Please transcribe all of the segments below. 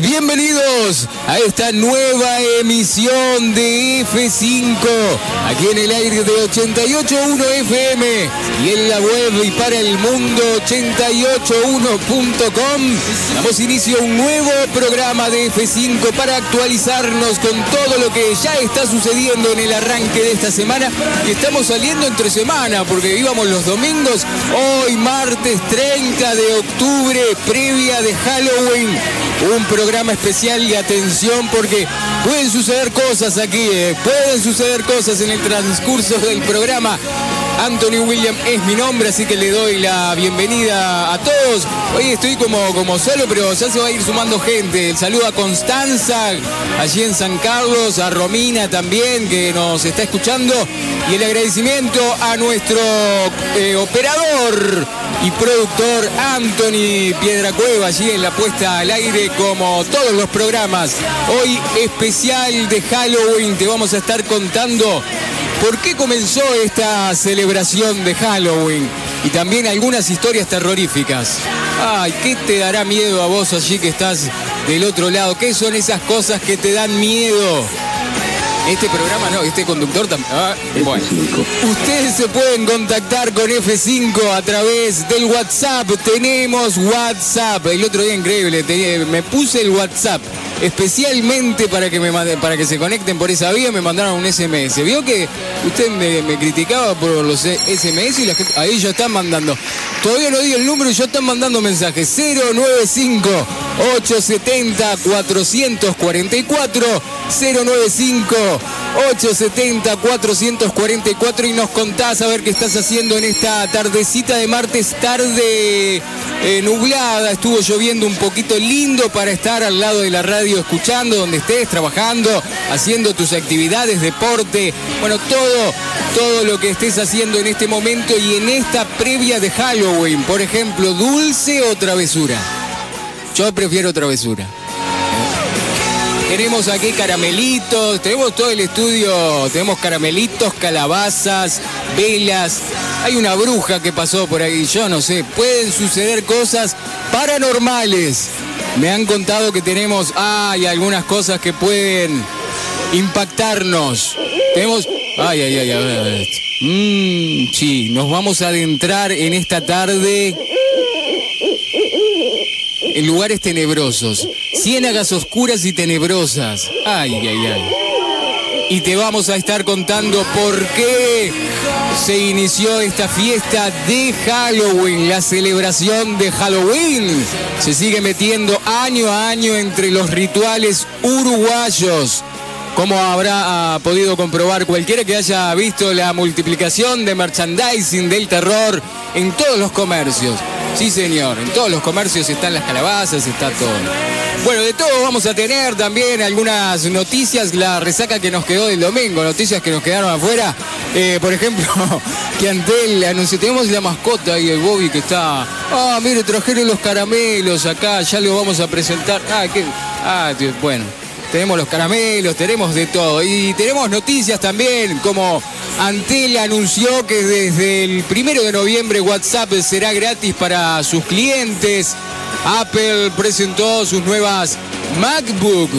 bienvenidos a esta nueva emisión de F5, aquí en el aire de 88.1 FM y en la web y para el mundo 881.com. Damos inicio a un nuevo programa de F5 para actualizarnos con todo lo que ya está sucediendo en el arranque de esta semana. Y estamos saliendo entre semana porque íbamos los domingos, hoy martes 30 de octubre, previa de Halloween. Un programa especial y atención porque pueden suceder cosas aquí, eh, pueden suceder cosas en el transcurso del programa. Anthony William es mi nombre, así que le doy la bienvenida a todos. Hoy estoy como, como solo, pero ya se va a ir sumando gente. El saludo a Constanza, allí en San Carlos, a Romina también, que nos está escuchando. Y el agradecimiento a nuestro eh, operador y productor Anthony Piedracueva, allí en la puesta al aire, como todos los programas. Hoy especial de Halloween, te vamos a estar contando por qué comenzó esta celebración de Halloween y también algunas historias terroríficas. Ay, ¿qué te dará miedo a vos allí que estás del otro lado? ¿Qué son esas cosas que te dan miedo? Este programa no, este conductor también. Ah, bueno. Ustedes se pueden contactar con F5 a través del WhatsApp. Tenemos WhatsApp. El otro día increíble, me puse el WhatsApp especialmente para que me para que se conecten por esa vía me mandaron un SMS. Vio que usted me, criticaba por los SMS y la gente, ahí ya están mandando. Todavía no di el número y ya están mandando mensajes. 095 870 444 095 870 444 y nos contás a ver qué estás haciendo en esta tardecita de martes, tarde eh, nublada, estuvo lloviendo un poquito lindo para estar al lado de la radio escuchando donde estés, trabajando, haciendo tus actividades, deporte, bueno, todo, todo lo que estés haciendo en este momento y en esta previa de Halloween, por ejemplo, dulce o travesura. Yo prefiero travesura. Tenemos aquí caramelitos, tenemos todo el estudio, tenemos caramelitos, calabazas, velas. Hay una bruja que pasó por ahí, yo no sé, pueden suceder cosas paranormales. Me han contado que tenemos, hay algunas cosas que pueden impactarnos. Tenemos, ay, ay, ay, ay. Mmm, sí, nos vamos a adentrar en esta tarde en lugares tenebrosos, ciénagas oscuras y tenebrosas. Ay, ay, ay. Y te vamos a estar contando por qué se inició esta fiesta de Halloween, la celebración de Halloween. Se sigue metiendo año a año entre los rituales uruguayos. Como habrá ah, podido comprobar cualquiera que haya visto la multiplicación de merchandising del terror en todos los comercios. Sí, señor. En todos los comercios están las calabazas, está todo. Bueno, de todo vamos a tener también algunas noticias, la resaca que nos quedó del domingo, noticias que nos quedaron afuera. Eh, por ejemplo, que Antel anunció, tenemos la mascota y el Bobby que está. Ah, mire, trajeron los caramelos acá, ya lo vamos a presentar. Ah, qué. Ah, bueno tenemos los caramelos, tenemos de todo. Y tenemos noticias también, como Antel anunció que desde el primero de noviembre WhatsApp será gratis para sus clientes. Apple presentó sus nuevas MacBook.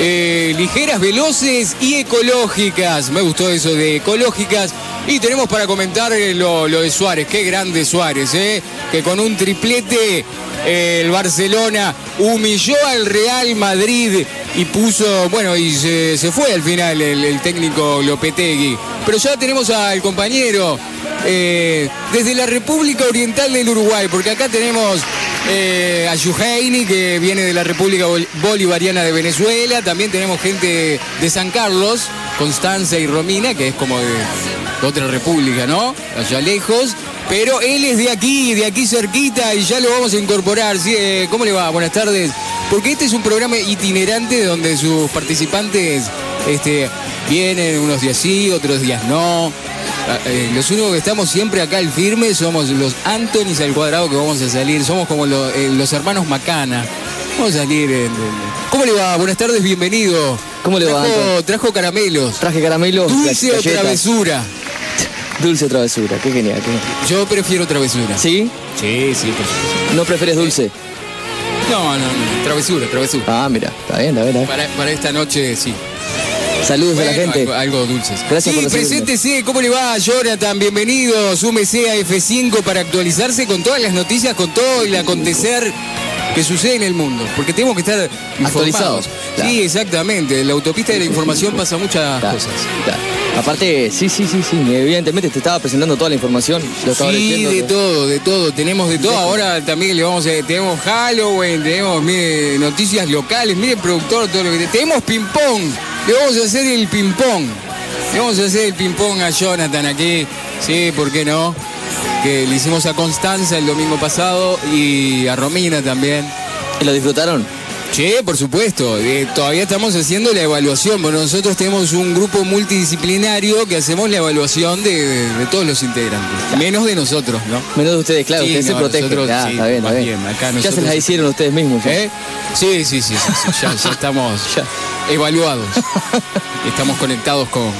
Eh, ligeras, veloces y ecológicas. Me gustó eso de ecológicas. Y tenemos para comentar eh, lo, de Suárez. Qué grande Suárez, ¿eh? Que con un triplete el Barcelona humilló al Real Madrid y puso, bueno, y se, fue al final el, técnico Lopetegui. Pero ya tenemos al compañero eh, desde la República Oriental del Uruguay, porque acá tenemos eh, a Yuhaini, que viene de la República Bolivariana de Venezuela, también tenemos gente de San Carlos, Constanza y Romina, que es como de otra república, ¿no? Allá lejos. Pero él es de aquí, de aquí cerquita, y ya lo vamos a incorporar. Eh, ¿Cómo le va? Buenas tardes. Porque este es un programa itinerante donde sus participantes este, vienen unos días sí, otros días no. Ah, eh, los únicos que estamos siempre acá al firme somos los Antonis al cuadrado que vamos a salir. Somos como eh, los hermanos Macana. Vamos a salir. ¿Cómo le va? Buenas tardes, bienvenido. ¿Cómo le va? Trajo caramelos. Traje caramelos. Dulce o travesura. Dulce travesura, qué genial, Yo prefiero travesura. ¿Sí? Sí, sí, ¿No prefieres dulce? No, no, no, travesura, travesura. Ah, mira, está bien, está bien. Está bien. Para, para esta noche, sí. Saludos a la Bueno, gente. Algo, algo dulces. Gracias sí, por preséntese, ¿cómo le va, Jonathan? Bienvenido, súmese a F5 para actualizarse con todas las noticias, con todo el acontecer que sucede en el mundo. Porque tenemos que estar Actualizados, informados. claro. Sí, exactamente. En la autopista de la información pasa muchas Claro, cosas. claro. Aparte, sí, sí, sí, sí, evidentemente te estaba presentando toda la información. Lo estaba Sí, de todo, de todo, tenemos de todo. Ahora también le vamos a, tenemos Halloween, tenemos mire, noticias locales, mire productor, todo lo que tenemos ping pong. Le vamos a hacer el ping pong. Le vamos a hacer el ping pong a Jonathan aquí. Sí, ¿por qué no? Que le hicimos a Constanza el domingo pasado y a Romina también. ¿Y lo disfrutaron? Sí, por supuesto. Eh, todavía estamos haciendo la evaluación. Bueno, nosotros tenemos un grupo multidisciplinario que hacemos la evaluación de, de- de todos los integrantes. Menos de nosotros, ¿no? Menos de ustedes, claro, Sí, ustedes no, se protegen. nosotros, Ah, sí, está bien, está más bien. bien, acá ya se nosotros- las hicieron ustedes mismos. ya. ¿Eh? Sí, sí, sí, sí, sí, Ya, ya estamos Ya. evaluados. estamos conectados con,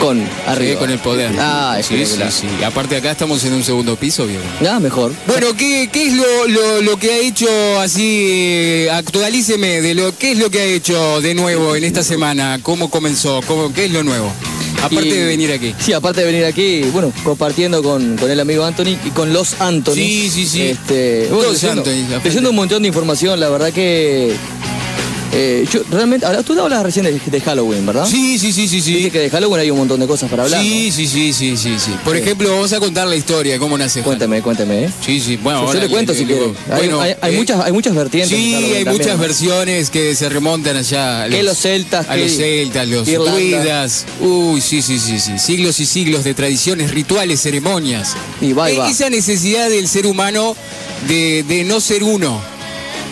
Con arriba. sí, con el poder. Ah, sí, sí, espectacular. sí. Aparte acá estamos en un segundo piso, bien. Ah, mejor. Bueno, ¿qué, qué es lo, lo- lo que ha hecho así? eh, Actualíceme de lo qué es lo que ha hecho de nuevo en esta semana. ¿Cómo comenzó? ¿Cómo, ¿Qué es lo nuevo? Aparte Y- de venir aquí. Sí, aparte de venir aquí, bueno, compartiendo con, con el amigo Anthony y con los Anthony. Sí, sí, sí. Este, leyendo, leyendo un montón de información, la verdad que. Eh, yo realmente. Ahora, tú hablas recién de, de Halloween, ¿verdad? Sí, sí, sí, sí, Dice sí. que de Halloween hay un montón de cosas para hablar. Sí, sí, sí, sí, sí, sí. Por Sí. ejemplo, vamos a contar la historia, cómo nace. Cuéntame, cuéntame, ¿eh? Sí, sí, bueno, Yo ahora le cuento si digo, quiere. Hay, bueno, hay- hay eh, muchas, hay muchas vertientes. Sí, Halloween hay también, muchas ¿no? versiones que se remontan allá a Que los celtas, a que los celtas, los druidas. Uy, sí, sí, sí, sí. Siglos y siglos de tradiciones, rituales, ceremonias. Y va, y E- va. Esa necesidad del ser humano de, de no ser uno,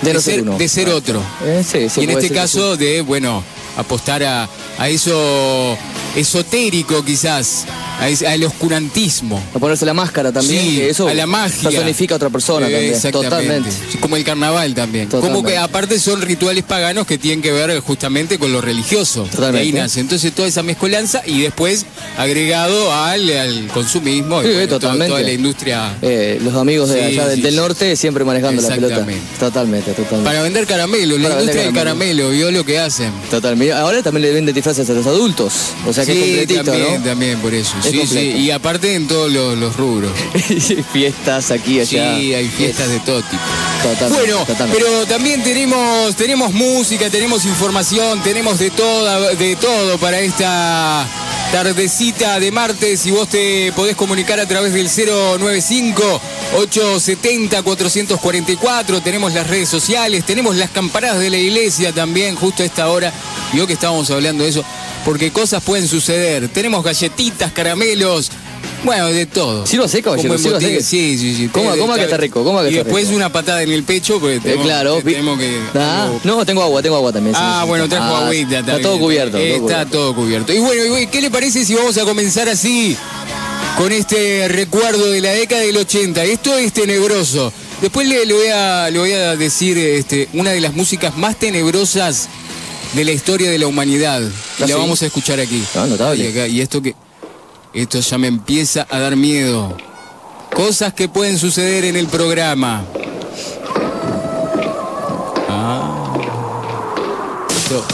De ser, de ser otro. Eh, sí, sí, y en este sí. caso de, bueno, apostar a, a eso esotérico quizás, al oscurantismo. A ponerse la máscara también, Sí, que eso a la magia. personifica a otra persona Eh, también. Exactamente. Totalmente. Como el carnaval también. Como que aparte son rituales paganos que tienen que ver justamente con lo religioso. Totalmente. ahí nace. Entonces toda esa mezcolanza y después agregado al, al consumismo y bueno, totalmente. toda la industria. Eh, los amigos de Sí, allá del, norte siempre manejando la pelota. Totalmente, totalmente. Para vender caramelo, la vender industria del caramelo. vio lo que hacen. Totalmente. Ahora también le venden disfraces a los adultos. O sea que es completito, también, ¿no? también por eso. Es Sí, sí. Y aparte en todos los, los rubros. Fiestas aquí, Sí, allá. hay fiestas de todo tipo. Totalmente, Bueno, totalmente. pero también tenemos, tenemos música, tenemos información, tenemos de toda, de todo para esta tardecita de martes y vos te podés comunicar a través del 095 870 444, tenemos las redes sociales, tenemos las campanadas de la iglesia también, justo a esta hora, yo que estábamos hablando de eso, porque cosas pueden suceder, tenemos galletitas, caramelos, bueno, de todo. ¿Sirva seca o Como hielo? en ¿Sirva botella, seca? Sí, sí, sí. Coma, Te- coma que está rico, coma que y está después una patada en el pecho, porque Eh, tenemos, claro. que- tenemos que... Ah, no, tengo agua, tengo agua también. sí, Ah, sí, sí. bueno, trajo Ah, agüita. Está todo cubierto. Eh, todo está cubierto. todo cubierto. Y bueno, y ¿qué le parece si vamos a comenzar así? Con este recuerdo de la década del 80. Esto es tenebroso. Después le, le voy, a, le voy a decir este, una de las músicas más tenebrosas de la historia de la humanidad. Y ¿Ah, la vamos a escuchar aquí. Ah, notable. Y, acá- y esto que. Esto ya me empieza a dar miedo. Cosas que pueden suceder en el programa. Ah. Esto-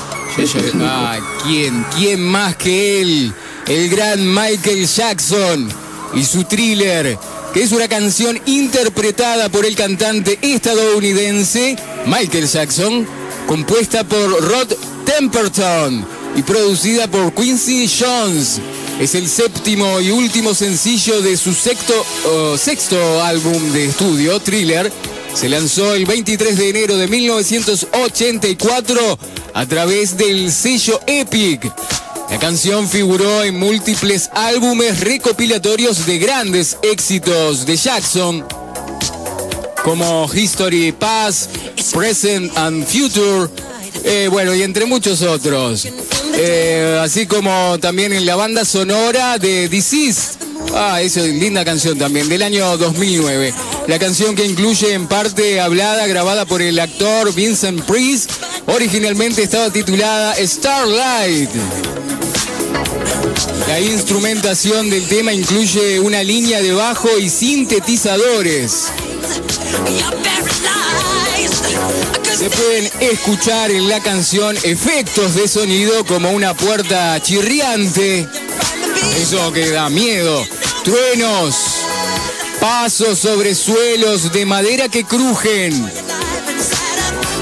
ah, ¿quién? ¿Quién más que él? El gran Michael Jackson y su thriller, que es una canción interpretada por el cantante estadounidense Michael Jackson, compuesta por Rod Temperton y producida por Quincy Jones. Es el séptimo y último sencillo de su sexto, álbum de estudio, Thriller. Se lanzó el 23 de enero de 1984 a través del sello Epic. La canción figuró en múltiples álbumes recopilatorios de grandes éxitos de Jackson, como History Past, Present and Future, eh, bueno, y entre muchos otros. Eh, así como también en la banda sonora de Disease. Ah, esa es linda canción también, del año 2009. La canción que incluye en parte hablada, grabada por el actor Vincent Price, originalmente estaba titulada Starlight. La instrumentación del tema incluye una línea de bajo y sintetizadores. Se pueden escuchar en la canción efectos de sonido como una puerta chirriante. Eso que da miedo. Truenos. Pasos sobre suelos de madera que crujen.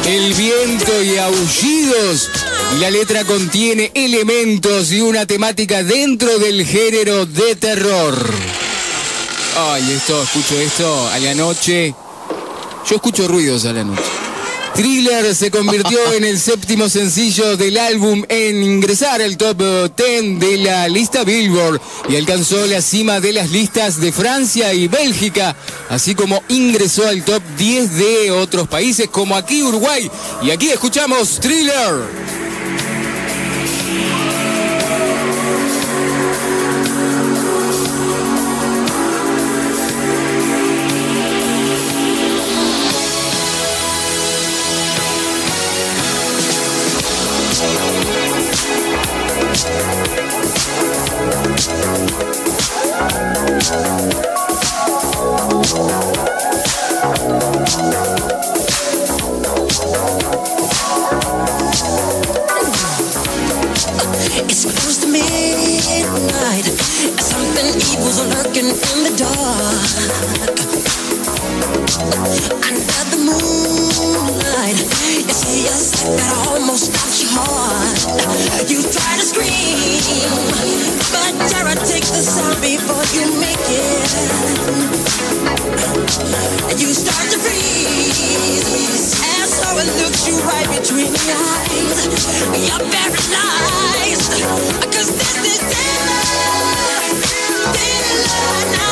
El viento y aullidos. La letra contiene elementos y una temática dentro del género de terror. Ay, esto, escucho esto a la noche. Yo escucho ruidos a la noche. Thriller se convirtió en el séptimo sencillo del álbum en ingresar al top eh, 10 de la lista Billboard y alcanzó la cima de las listas de Francia y Bélgica, así como ingresó al top 10 de otros países como aquí Uruguay. Y aquí escuchamos Thriller. lurking in the dark. Under the moonlight, that almost your heart. You try to scream, but the sound before you make it. You start to freeze, looks you right between the eyes. You're cause this is deadline, now.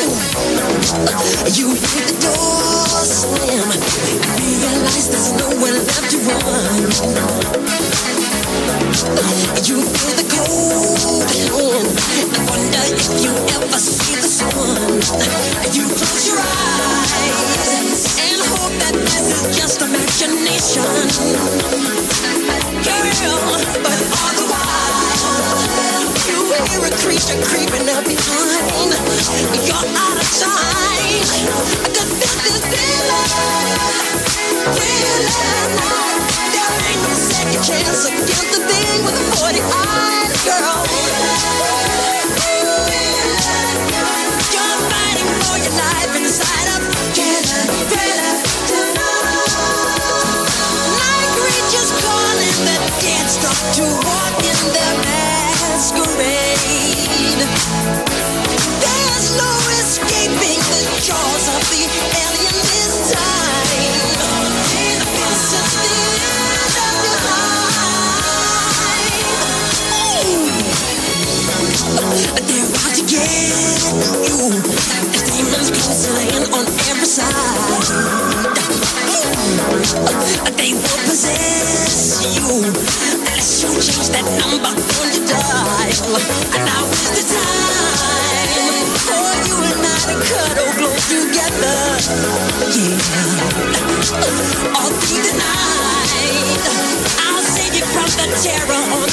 You hit the door slam. Realize there's nowhere left to run. You feel the cold hand. I wonder if you ever see the sun. You close your eyes and hope that this is just imagination, girl. But all the while. You hear a creature creeping up behind. You're out of this, there ain't no second chance against thing with the 40 eyes, girl. You're fighting for your life inside of. Night creatures calling not to walk in the path masquerade.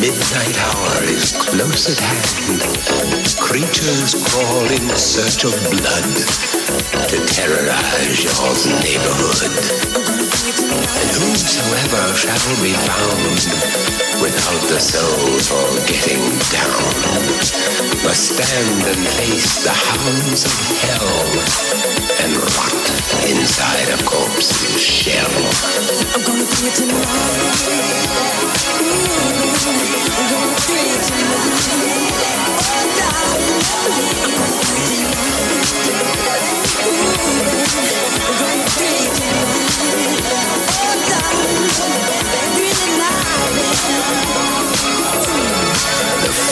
midnight hour is close at hand. Creatures crawl in search of blood to terrorize your neighborhood. And whosoever shall be found without the soul for getting down must stand and face the hounds of hell and rot inside a corpse's shell. I'm gonna do it tonight. I'm gonna do it tonight. I'm gonna do it tonight.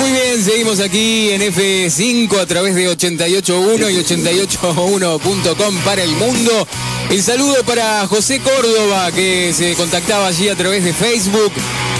muy bien, seguimos aquí en F5 a través de 881 y 881.com para el mundo. El saludo para José Córdoba, que se contactaba allí a través de Facebook.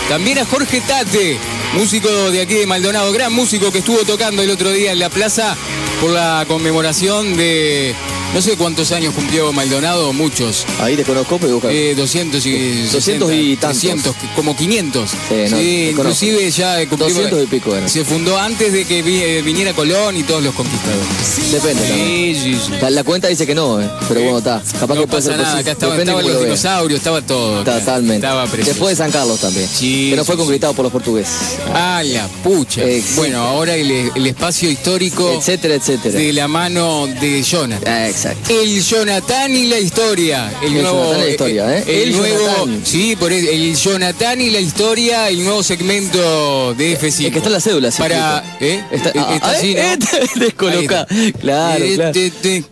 También a Jorge Tate, músico de aquí de Maldonado, gran músico que estuvo tocando el otro día en la plaza por la conmemoración de no sé cuántos años cumplió Maldonado, muchos. Ahí te conozco, pero. Eh, 200 y 200 y tantos. 300, como 500. Sí, no, inclusive ya cumplió- 200 y pico era. Se fundó antes de que eh, viniera Colón y todos los conquistadores. Depende. Sí, sí, sí. La, la cuenta dice que no, eh, pero bueno, está. Capaz No que pasa nada, acá estaba, estaban cómo los lo dinosaurios, estaba todo. acá. Totalmente. Estaba precioso. Después de San Carlos también. Sí, que no fue conquistado por los portugueses. Ah, la pucha. Exacto. Bueno, ahora el, el espacio histórico Etcétera, etcétera. de la mano de Jonathan. Ah, Sí, Exacto. El Jonathan y la historia. El, El nuevo. Jonathan y la historia, ¿eh? El, El nuevo. Jonathan. Sí, por el, el Jonathan y la historia, el nuevo segmento de F5. Es que está la cédula, sí, Para. ¿Eh? Está, Eh, ah, está ah, así, ¿no? eh, descoloca. Claro, Eh, claro. te- te-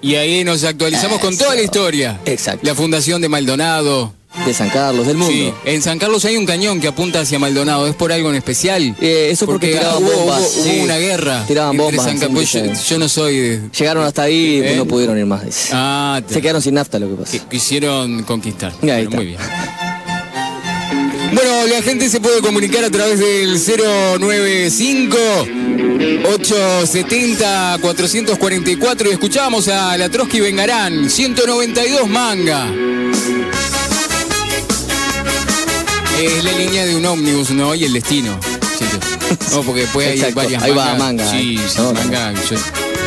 Y ahí nos actualizamos con toda la historia. Exacto. La fundación de Maldonado. De San Carlos, del mundo. Sí, en San Carlos hay un cañón que apunta hacia Maldonado. ¿Es por algo en especial? Eh, eso porque, tiraban hubo, bombas. hubo- hubo sí. una guerra. Tiraban bombas. San Carlos. yo, no soy de. Llegaron hasta ahí y ¿Eh? no pudieron ir más. Ah, Se quedaron sin nafta lo que pasa. quisieron conquistar. Bueno, muy bien. Bueno, la gente se puede comunicar a través del 095 870 444 y escuchamos a la Trotsky Vengarán, 192 manga. Es la línea de un ómnibus, ¿no? Y el destino. No, porque después hay Exacto, varias ahí va mangas. manga, Sí, eh. sí, No, no, manga. Yo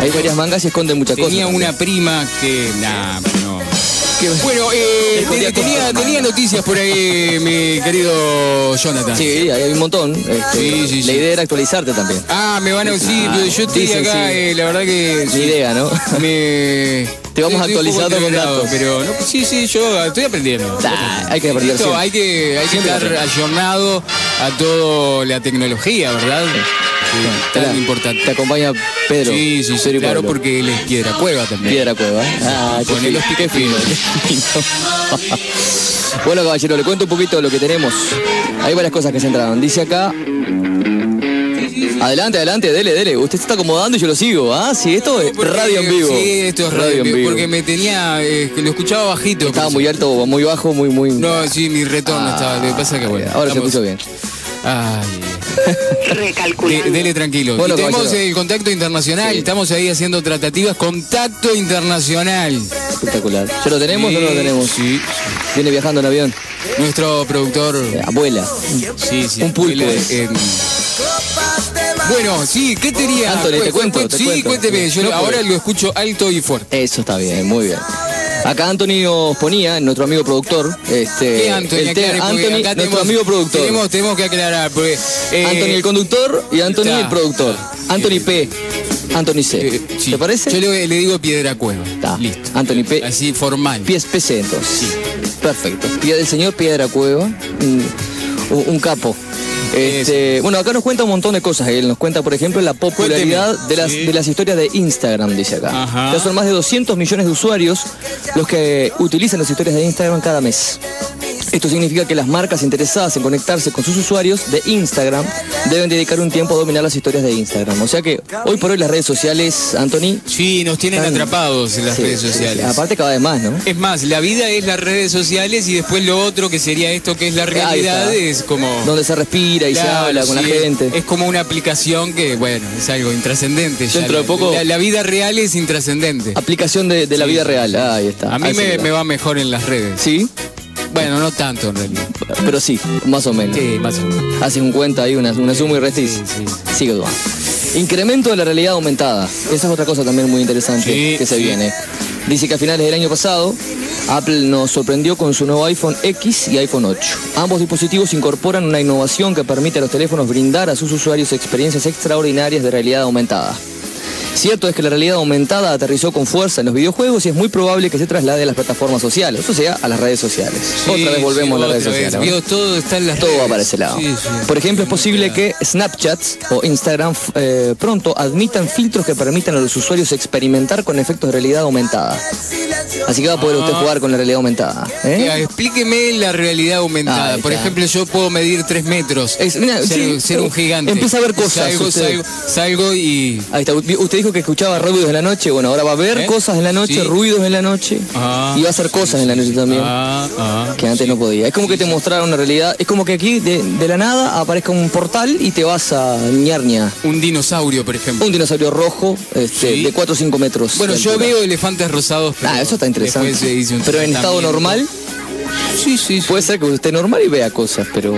Hay varias mangas y esconden muchas tenía cosas. una prima que. Nah, no. ¿Qué? Bueno, eh, tenía, tenía noticias por ahí, mi querido Jonathan. Sí, ahí hay un montón. Este, Sí, sí, la sí. idea era actualizarte también. Ah, me van a decir, Ah, yo estoy dicen, acá, sí. eh, la verdad que. Sí, idea, ¿no? Me. Te vamos estoy actualizando con datos. Pero no, sí, sí, yo estoy aprendiendo. Hay que aprender siempre. hay que, hay que estar ayornado a toda la tecnología, ¿verdad? Sí, tan Te importante. acompaña Pedro. Sí, sí, sí, Pedro claro, Pablo. porque él es piedra cueva también. Piedra Cueva. ¿eh? Ah, qué Poné los piques bueno, caballero, le cuento un poquito de lo que tenemos. Hay varias cosas que se entraron. Dice acá. Adelante, adelante, dele, dele. Usted se está acomodando y yo lo sigo. Ah, sí, esto es Porque- radio en vivo. Sí, esto es radio, en vivo. Porque me tenía, eh, que lo escuchaba bajito. Estaba muy alto o muy bajo, muy, muy. No, sí, mi retorno Ah, estaba. Lo que pasa es que bueno. Ahora se estamos- escucha bien. Ay, Recalculando. de- dele tranquilo. Bueno, y tenemos caballero. el contacto internacional. Sí. Estamos ahí haciendo tratativas. Contacto internacional. Espectacular. ¿Ya lo tenemos o no lo Sí, tenemos? Sí. Viene viajando en avión. Nuestro productor. Eh, abuela. Sí, sí. un pulpo eh, bueno, sí, ¿qué tenía? Anthony, te cuento, te sí, cuento. cuénteme. Yo No ahora lo escucho alto y fuerte. Eso está bien, muy bien. Acá Anthony nos ponía, nuestro amigo productor, este, ¿Qué Anthony? el Aclare, porque Anthony, acá nuestro tenemos- amigo productor. Tenemos, tenemos que aclarar. Porque, eh, Anthony el conductor y Anthony está. el productor. Anthony P. Anthony C. eh, sí. ¿Te parece? Yo le, le digo piedra cueva. Está. Listo. Anthony P. Así formal. Pies PC entonces. Perfecto. Pie del señor Piedra Cueva. Un capo. Este, bueno, acá nos cuenta un montón de cosas. Él nos cuenta, por ejemplo, la popularidad Cuénteme. de las, Sí. de las historias de Instagram, dice acá. Ajá. Ya son más de 200 millones de usuarios los que utilizan las historias de Instagram cada mes. Esto significa que las marcas interesadas en conectarse con sus usuarios de Instagram deben dedicar un tiempo a dominar las historias de Instagram. O sea que hoy por hoy las redes sociales, Anthony, Sí, nos tienen Están- atrapados en las sí, redes sociales. aparte cada vez más, ¿no? Es más, la vida es las redes sociales y después lo otro que sería esto que es la realidad es como... Donde se respira y se habla con la gente. Es como una aplicación que, bueno, es algo intrascendente. ya. Dentro de poco- La, la vida real es intrascendente. Aplicación de, de la vida real. Ahí está. A mí me, me va mejor en las redes. Sí, Bueno, no tanto en realidad. pero sí, más o menos. Sí, más o menos. Haces un cuenta ahí, una, una suma y restis. Sí, sí. Sigue Duan. Incremento de la realidad aumentada. Esa es otra cosa también muy interesante Sí, que se sí. viene. Dice que a finales del año pasado, Apple nos sorprendió con su nuevo iPhone X y iPhone 8. Ambos dispositivos incorporan una innovación que permite a los teléfonos brindar a sus usuarios experiencias extraordinarias de realidad aumentada. Cierto es que la realidad aumentada aterrizó con fuerza en los videojuegos y es muy probable que se traslade a las plataformas sociales, o sea, a las redes sociales. Sí, otra vez volvemos sí, a las redes vez. sociales. todo está en las Todo redes. va para ese lado. Sí. Por ejemplo, es posible que Snapchat o Instagram eh, pronto admitan filtros que permitan a los usuarios experimentar con efectos de realidad aumentada. Así que va a poder usted Ah. jugar con la realidad aumentada. ¿eh? Ya, explíqueme la realidad aumentada. Por ejemplo, yo puedo medir tres metros. Es- mira, ser, un gigante. empieza a ver cosas, Salgo, usted. salgo, salgo y. Ahí está. Usted dijo que escuchaba ruidos en la noche. Bueno, ahora va a ver ¿Eh? cosas en la noche, Sí. ruidos en la noche. Ah. y va a hacer cosas en la noche también. Ah, ah. Que antes no podía. Es como que te mostraron una realidad. Es como que aquí de, de la nada aparezca un portal y te vas a ñarña. Un dinosaurio, por ejemplo. Un dinosaurio rojo este, Sí. de 4 o 5 metros. Bueno, yo altura. veo elefantes rosados. Pero Ah, eso está interesante. Pero en estado normal, Sí, sí, sí. puede ser que usted normal y vea cosas, pero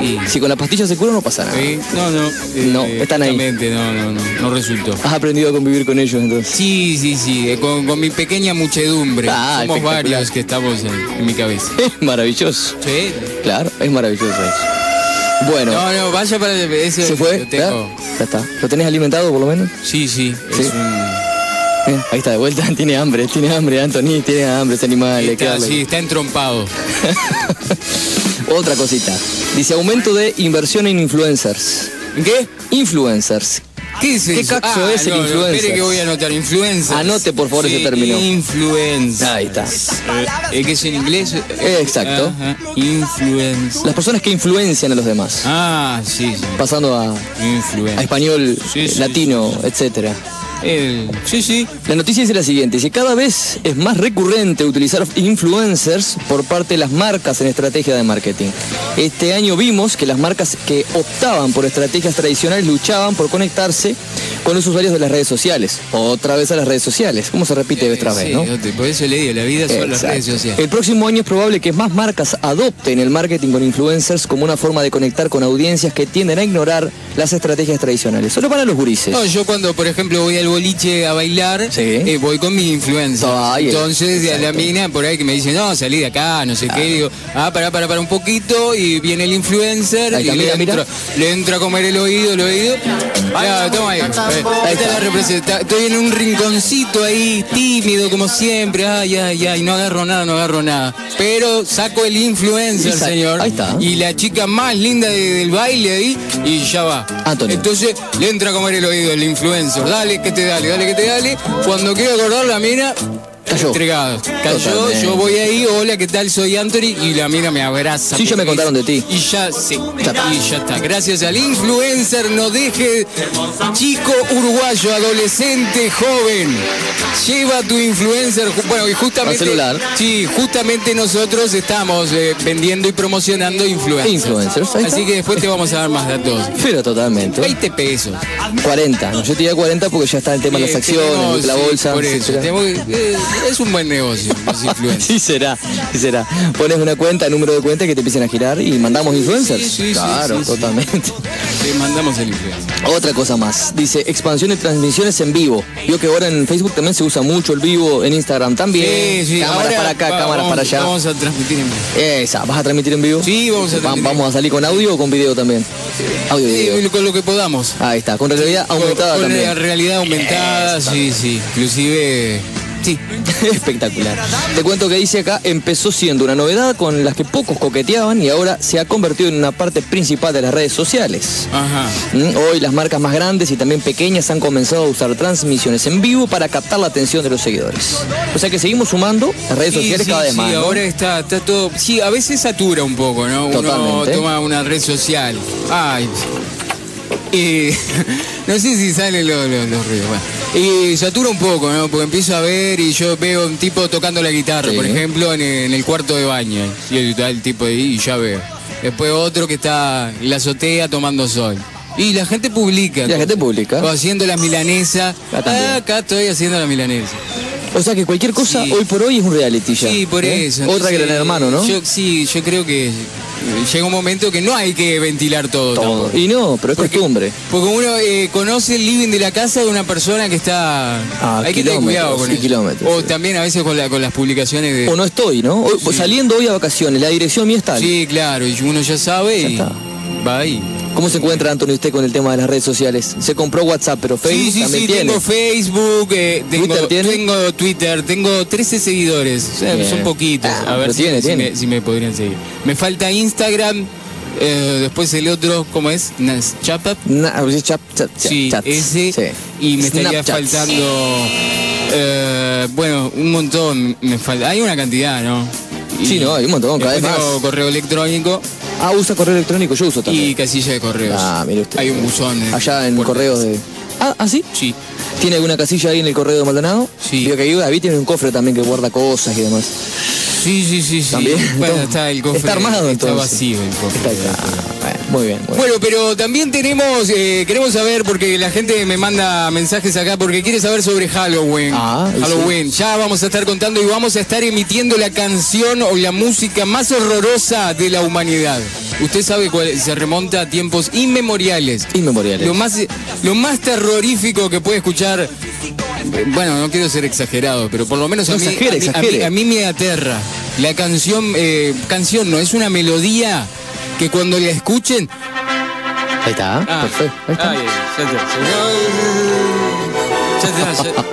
Sí. si con la pastilla se cura no pasa nada. Sí, No, no. eh, No, están ahí. No, no, no. No resultó. Has aprendido a convivir con ellos entonces. Sí, sí, sí. eh, Con, con mi pequeña muchedumbre. Ah, Somos varios que estamos en, en mi cabeza. Es maravilloso. Sí. Claro, es maravilloso eso. Bueno, No, no, vaya para eso. se fue. lo tengo. ¿Ya? Ya está. ¿Lo tenés alimentado por lo menos? Sí, sí. Sí. Es un. Eh, ahí está de vuelta, tiene hambre, tiene hambre, Anthony, tiene hambre ese animal. Está, sí, está entrompado. Otra cosita. Dice aumento de inversión en influencers. ¿Qué? Influencers. ¿Qué es ¿Qué cacho es el no, influencer? Espere que voy a anotar. Influencer. Anote, por favor, ese término. Influencer. Ahí está. Eh, ¿Qué es en inglés? Eh, exacto. Ajá. Influencer. Las personas que influencian a los demás. Ah, sí, sí. Pasando a, español, Sí, eh, sí, latino, etcétera. El- sí, sí. La noticia dice la siguiente, dice cada vez es más recurrente utilizar influencers por parte de las marcas en estrategia de marketing. Este año vimos que las marcas que optaban por estrategias tradicionales luchaban por conectarse con los usuarios de las redes sociales. Otra vez a las redes sociales. ¿Cómo se repite otra vez, Sí, no? Por eso le digo, la vida son las redes sociales. El próximo año es probable que más marcas adopten el marketing con influencers como una forma de conectar con audiencias que tienden a ignorar las estrategias tradicionales. Solo para los gurises. No, yo cuando, por ejemplo, voy al boliche a bailar, Sí. eh, voy con mi influencer. Ay, Entonces, a la exacto. mina por ahí que me dice, no, salí de acá, no sé qué, digo, ah, pará, pará, pará un poquito, y viene el influencer, Ahí y está, le, mira, mira. entra, le entra a comer el oído, el oído. Ya, toma ahí. Ahí está la representa- Estoy en un rinconcito ahí, tímido como siempre, ay, ay, ay, no agarro nada, no agarro nada. Pero saco el influencer, señor. ahí está. Y la chica más linda de- del baile ahí, y ya va. Antonio. Entonces le entra a comer el oído el influencer. Dale, que te dale, dale, que te dale. Cuando quiero acordar la mina, Cayó. entregado. Cayó, Totalmente. yo voy ahí, hola, ¿qué tal? Soy Anthony y la mina me abraza. Sí, ya me contaron de ti. Y ya, sí, Ya y ya está. Gracias al influencer, no deje, chico uruguayo, adolescente, joven. Lleva tu influencer, bueno, y justamente... Al celular. Sí, justamente nosotros estamos eh, vendiendo y promocionando influencers. Influencers, ahí Así que después te vamos a dar más datos. Pero totalmente. 20 pesos. 40. No, yo te diría 40 porque ya está el tema de las Eh, acciones, la bolsa. por eso, etcétera. tenemos que- eh, es un buen negocio, los influencers. Sí será, sí será. Pones una cuenta, número de cuenta que te empiecen a girar y mandamos influencers. Sí, sí, claro, totalmente. Te mandamos el influencer. Otra cosa más. Dice expansión de transmisiones en vivo. Vio que ahora en Facebook también se usa mucho el vivo, en Instagram también. Sí, sí, cámaras ahora para acá, va- cámaras vamos- para allá. Vamos a transmitir en vivo. Esa, ¿vas a transmitir en vivo? Sí, vamos a transmitir. ¿Vamos a salir con audio o con video también? Audio video. Sí, con lo que podamos. Ahí está, con realidad Con- aumentada con también. la realidad aumentada, sí, sí. Inclusive, sí. Espectacular. Te cuento que dice acá, empezó siendo una novedad con las que pocos coqueteaban y ahora se ha convertido en una parte principal de las redes sociales. Ajá. Mm, Hoy las marcas más grandes y también pequeñas han comenzado a usar transmisiones en vivo para captar la atención de los seguidores. O sea que seguimos sumando las redes Sí, sociales sí, cada vez sí, más. ¿no? ahora está, está todo. Sí, a veces satura un poco, ¿no? Uno Totalmente. toma una red social. Ay. Y no sé si salen los, los- los ruidos. Bueno. Y satura un poco, ¿no? Porque empiezo a ver y yo veo un tipo tocando la guitarra, Sí. por ejemplo, en el, en el cuarto de baño. Y está el tipo ahí y ya veo. Después otro que está en la azotea tomando sol. Y la gente publica. La gente publica. O haciendo la milanesa. Ah, acá estoy haciendo la milanesa. O sea que cualquier cosa Sí. hoy por hoy es un reality ya. Sí, por ¿eh? eso. Otra que el hermano, ¿no? Yo, sí, yo creo que llega un momento que no hay que ventilar todo. Todo. tampoco. Y no, pero es Porque- costumbre. Porque uno eh, conoce el living de la casa de una persona que está... Ah, hay que tener cuidado con sí, eso. kilómetros, O sí. también a veces con, la- con las publicaciones de... O no estoy, ¿no? Sí. Saliendo hoy a vacaciones, la dirección mía está. Sí, claro, y uno ya sabe Ya y está. va ahí. ¿Cómo se encuentra, Antonio, usted con el tema de las redes sociales? Se compró WhatsApp, pero Facebook Sí, sí, también sí, tiene. tengo Facebook, eh, tengo, ¿Twitter tiene? tengo Twitter, tengo 13 seguidores, o sea, son poquitos, Ah, a ver si, tiene, si tiene. Me, si me podrían seguir. Me falta Instagram, eh, después el otro, ¿cómo es? Chapa. Na- chap- chat- Sí, ese. Sí. Y me estaría faltando, eh, bueno, un montón, me falta, hay una cantidad, ¿no? Sí, no, hay un montón, cada vez tengo más. correo electrónico Ah, usa correo electrónico, yo uso también. y casilla de correos. Ah, mire usted. Hay un buzón. en Allá en Puerto correos de. Ah, ¿ah, sí? Sí. ¿Tiene alguna casilla ahí en el correo de Maldonado? Sí. Vio que ahí David tiene un cofre también que guarda cosas y demás. Sí, sí, sí, sí. También. Bueno, Entonces, está el cofre. Está armado Está entonces. vacío el cofre. Está acá. Bueno, muy bien. Bueno, pero también tenemos, eh, queremos saber, porque la gente me manda mensajes acá, porque quiere saber sobre Halloween. Ah, Halloween. Ya vamos a estar contando y vamos a estar emitiendo la canción o la música más horrorosa de la humanidad. Usted sabe cuál es, se remonta a tiempos inmemoriales. Inmemoriales. Lo más, lo más terrorífico que puede escuchar, bueno, no quiero ser exagerado, pero por lo menos a, mí, exagere, a mí- a mí- exagere. a mí me aterra. La canción, eh, canción no, es una melodía que cuando la escuchen... Ahí está, Ah, perfecto. Ahí está. Ya ya-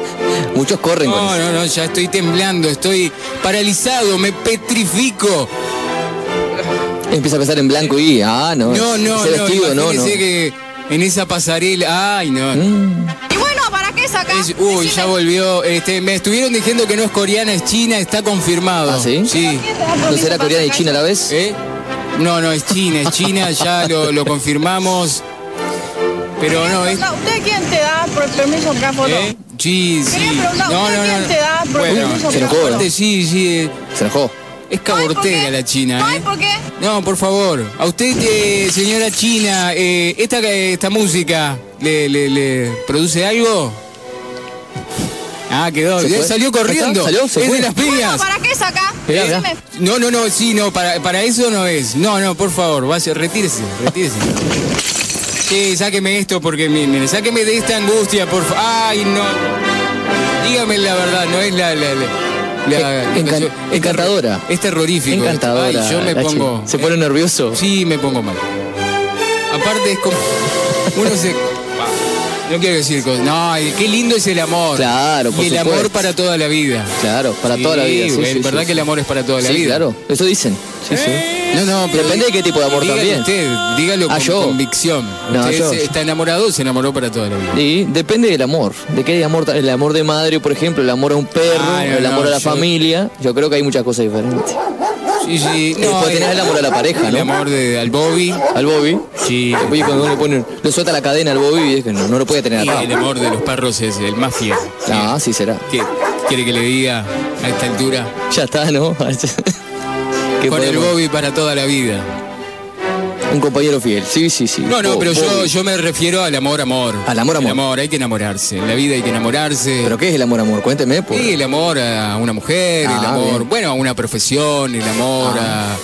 Muchos corren con No, eso. no, no, ya estoy temblando, estoy paralizado, me petrifico. Empieza a pensar en blanco y. Ah, no. No, no, Ese no, vestido, no, no. imagínese que en esa pasarela, ay, no. Mm. Y bueno, ¿para qué sacar? Es- uy, ya volvió. Este, me estuvieron diciendo que no es coreana, es china, está confirmado. ¿Ah, sí? Sí. ¿No será coreana y china a la vez? ¿Eh? No, no, es China, es China, ya lo, lo confirmamos. Pero no, es. ¿Usted quién te da por permiso acá foto? ¿Eh? Sí, sí. Quería preguntar, No, ¿usted no, quién no. te da por Bueno, permiso se acá enojó? ¿no? sí, sí. eh, Se enojó. Es cabortera la China, Ay, ¿eh? ¿por qué? No, por favor. A usted, eh, señora China, eh, esta, esta música, ¿le, le, le produce algo? Ah, quedó. Salió corriendo. ¿Salió? ¿Se es de las Bueno, piñas. ¿para qué saca? Mirá, mirá. Decime. No, no, no, sí, no, para, para eso no es. No, no, por favor, vaya, retírese, retírese. Sí, sáqueme esto porque, mi- mire, sáqueme de esta angustia, por favor. Ay, no. Dígame la verdad, no es la... la, la- la- En- encan- es ter- encantadora. Es terrorífico. Encantadora. Ay, yo me pongo... Se pone nervioso. Sí, me pongo mal. Aparte es como... Uno se... No quiero decir cosas. No, qué lindo es el amor. Claro, por Y el supuesto. amor para toda la vida. Claro, para Sí, toda la vida. Sí, es sí, verdad sí, que el amor es para toda la sí, vida. claro. Eso dicen. Sí, sí. No, no, pero Depende de qué tipo de amor dígalo también. usted, dígalo Ah, con yo. convicción. No, usted yo. se- está enamorado, se enamoró para toda la vida. Y depende del amor. De qué amor, el amor de madre, por ejemplo, el amor a un perro, Ah, no, el amor a la yo- familia. Yo creo que hay muchas cosas diferentes. Sí, sí. Después tenés el amor a la pareja, El ¿no? amor de, al Bobby. Al Bobby. Sí. Oye, cuando uno le pone, le suelta la cadena al Bobby, es que no, no lo puede tener Y el amor de los perros es el más fiel. Ah, sí será. ¿Qué? ¿Quiere que le diga a esta altura? Ya está, ¿no? ¿Qué Con el Bobby para toda la vida. Un compañero fiel. Sí, sí, sí. No, no, pero yo, yo me refiero al amor, amor. Al amor, amor. El amor, hay que enamorarse. En la vida hay que enamorarse. ¿Pero qué es el amor, amor? Cuénteme. Por... Sí, el amor a una mujer, el Ah, amor, bien. bueno, a una profesión, el amor Ah.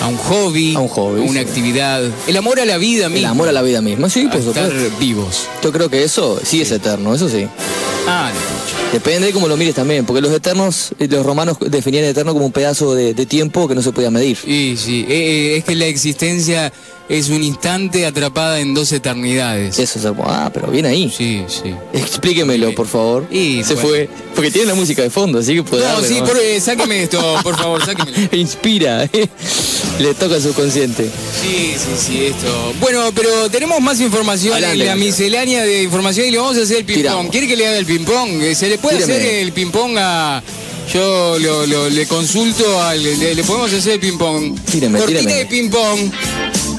a, a un hobby, A un hobby, una sí. actividad, el amor a la vida El misma. amor a la vida misma. Sí, por estar supuesto. vivos. Yo creo que eso sí es eterno, eso sí. Ah, no. Depende de cómo lo mires también, porque los eternos, eh, los romanos definían eterno como un pedazo de, tiempo que no se podía medir. Y sí, eh, eh, es que la existencia es un instante atrapada en dos eternidades. Eso es. Ah, pero bien ahí. Sí, sí. Explíquemelo, por favor. Y, se bueno. fue. Porque tiene la música de fondo, así que puede No, darle sí, por, eh, sáqueme esto, por favor, sáquemelo. Inspira, ¿eh? le toca al subconsciente. Sí, sí, sí, esto. Bueno, pero tenemos más información Adelante, en la miscelánea de información y le vamos a hacer el ping-pong. ¿Quiere que le haga el ping-pong? Eh, ¿Se le puede hacer el ping-pong a.? Yo lo, lo- le consulto al. Le, le podemos hacer el ping-pong. Tíreme, Cortina tíreme. de ping-pong.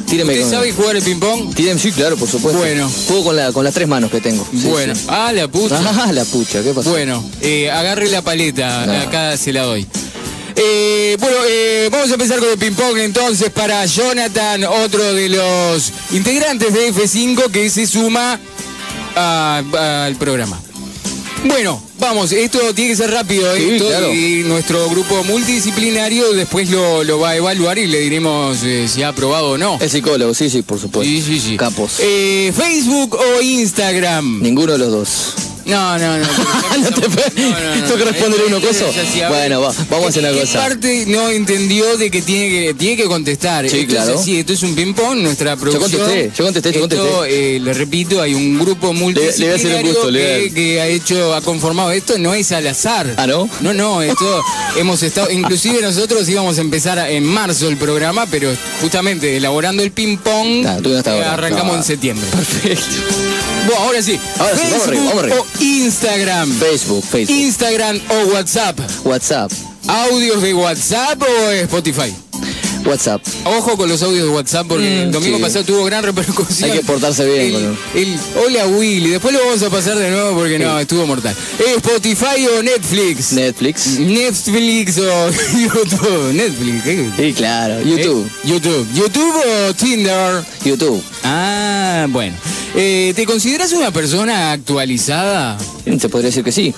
Tíreme ¿Usted con- sabe jugar el ping-pong? Tíreme, sí, claro, por supuesto. Bueno. Juego con, la, con las tres manos que tengo. Sí, bueno. sí. Ah, la puta. Ah, la pucha, ¿qué pasó? Bueno, eh, agarre la paleta, No. acá se la doy. Eh, bueno, eh, vamos a empezar con el ping-pong entonces para Jonathan, otro de los integrantes de F5 que se suma al programa. Bueno, vamos, esto tiene que ser rápido, ¿eh? Sí, Esto, claro. y nuestro grupo multidisciplinario después lo, lo va a evaluar y le diremos eh, si ha aprobado o no. El psicólogo, sí, sí, por supuesto. Sí, sí, sí. Capos. Eh, ¿Facebook o Instagram? Ninguno de los dos. No, no, no. no te no, no, no. ¿Tengo que responderle uno Esto coso? sí. Bueno, va, vamos a hacer una ¿Qué cosa. parte no entendió de que tiene que, tiene que contestar? Sí, esto claro. Así, esto es un ping-pong, nuestra producción. contesté, yo contesté, yo Esto, contesté. eh, le repito, hay un grupo multidisciplinario gusto, que, que ha hecho, ha conformado esto, no es al azar. ¿Ah, no? No, no, esto hemos estado, inclusive nosotros íbamos a empezar en marzo el programa, pero justamente elaborando el ping-pong, Ah, no eh, arrancamos No. en septiembre. Perfecto. Ahora sí. Ahora sí, vamos arriba, vamos arriba. o Instagram. Facebook, Facebook, Instagram o WhatsApp. WhatsApp, ¿Audios de WhatsApp o Spotify? WhatsApp. Ojo con los audios de WhatsApp porque el domingo sí. pasado tuvo gran repercusión. Hay que portarse bien El, con el- hola Willy, después lo vamos a pasar de nuevo porque no, estuvo mortal. Eh, Spotify o Netflix. Netflix. Netflix o YouTube. Netflix. ¿eh? Sí, claro. YouTube. Eh, YouTube. YouTube o Tinder. YouTube. Ah, bueno. Eh, ¿Te consideras una persona actualizada? Se podría decir que sí.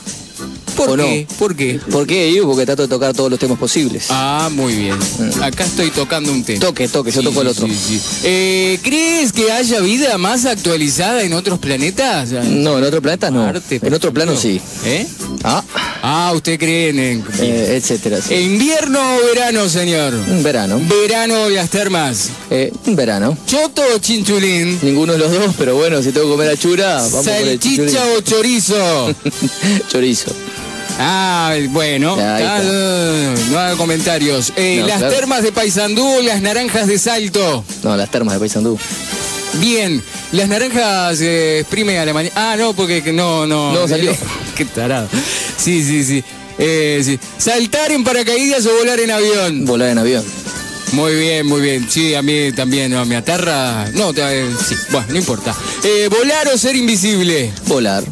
¿Por ¿O no? qué? ¿Por qué? ¿Por qué? Porque trato de tocar todos los temas posibles. Ah, muy bien. Acá estoy tocando un tema. Toque, toque, yo Sí, toco el otro. sí, sí. Eh, ¿Crees que haya vida más actualizada en otros planetas? No, en otro planeta no. Marte, en otro plano sí. ¿Eh? Ah, Ah, usted cree en... en- eh, etcétera. ¿Invierno o verano, señor? Verano. Verano y las termas. Eh, un verano. ¿Choto o chinchulín? Ninguno de los dos, pero bueno, si tengo que comer achura, vamos por el ¿Salchicha o chorizo? Chorizo. Ah, bueno. Ah, no, haga comentarios. Eh, No, las claro. termas de Paysandú, las naranjas de Salto. No, las termas de Paysandú. Bien, las naranjas eh, exprime a la mañana. Ah, no, porque que no, no. No, salió. Qué tarado. Sí, sí, sí. Eh, sí. Saltar en paracaídas o volar en avión. Volar en avión. Muy bien, muy bien. Sí, a mí también, no, me aterra. No, te- eh, sí, bueno, no importa. Eh, volar o ser invisible. Volar.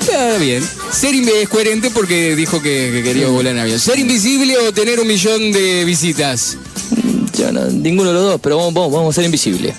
Está bien. Ser es coherente porque dijo que, que quería volar en avión. Ser invisible o tener un millón de visitas. Yo no- ninguno de los dos, pero vamos, vamos, vamos a ser invisibles.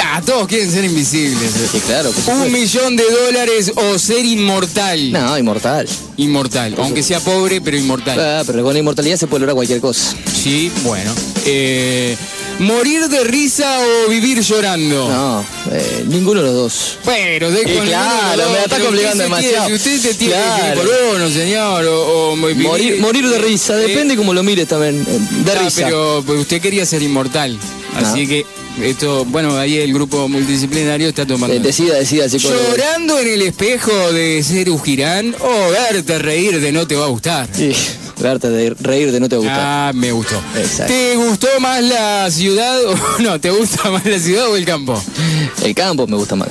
Ah, todos quieren ser invisibles. Sí, claro. Un millón de dólares o ser inmortal. No, inmortal. Inmortal, aunque sea pobre, pero inmortal. Ah, pero con la inmortalidad se puede lograr cualquier cosa. Sí, bueno. Eh, morir de risa o vivir llorando. No, eh, ninguno de los dos. Pero de con claro, me está complicando demasiado. tiene- usted se tiene que por uno, señor. O, o vivir- Morir, morir de risa, Eh, depende cómo lo mires también. eh, De ah, risa. Pero pues, usted quería ser inmortal. Así Ah. que esto, bueno, ahí el grupo multidisciplinario está tomando. Eh, decida, decida, psicólogo. Llorando en el espejo de ser Ujirán o verte reír de no te va a gustar. Sí, verte de reír de no te va a gustar. Ah, me gustó. Exacto. ¿Te gustó más la ciudad o no? ¿Te gusta más la ciudad o el campo? El campo me gusta más.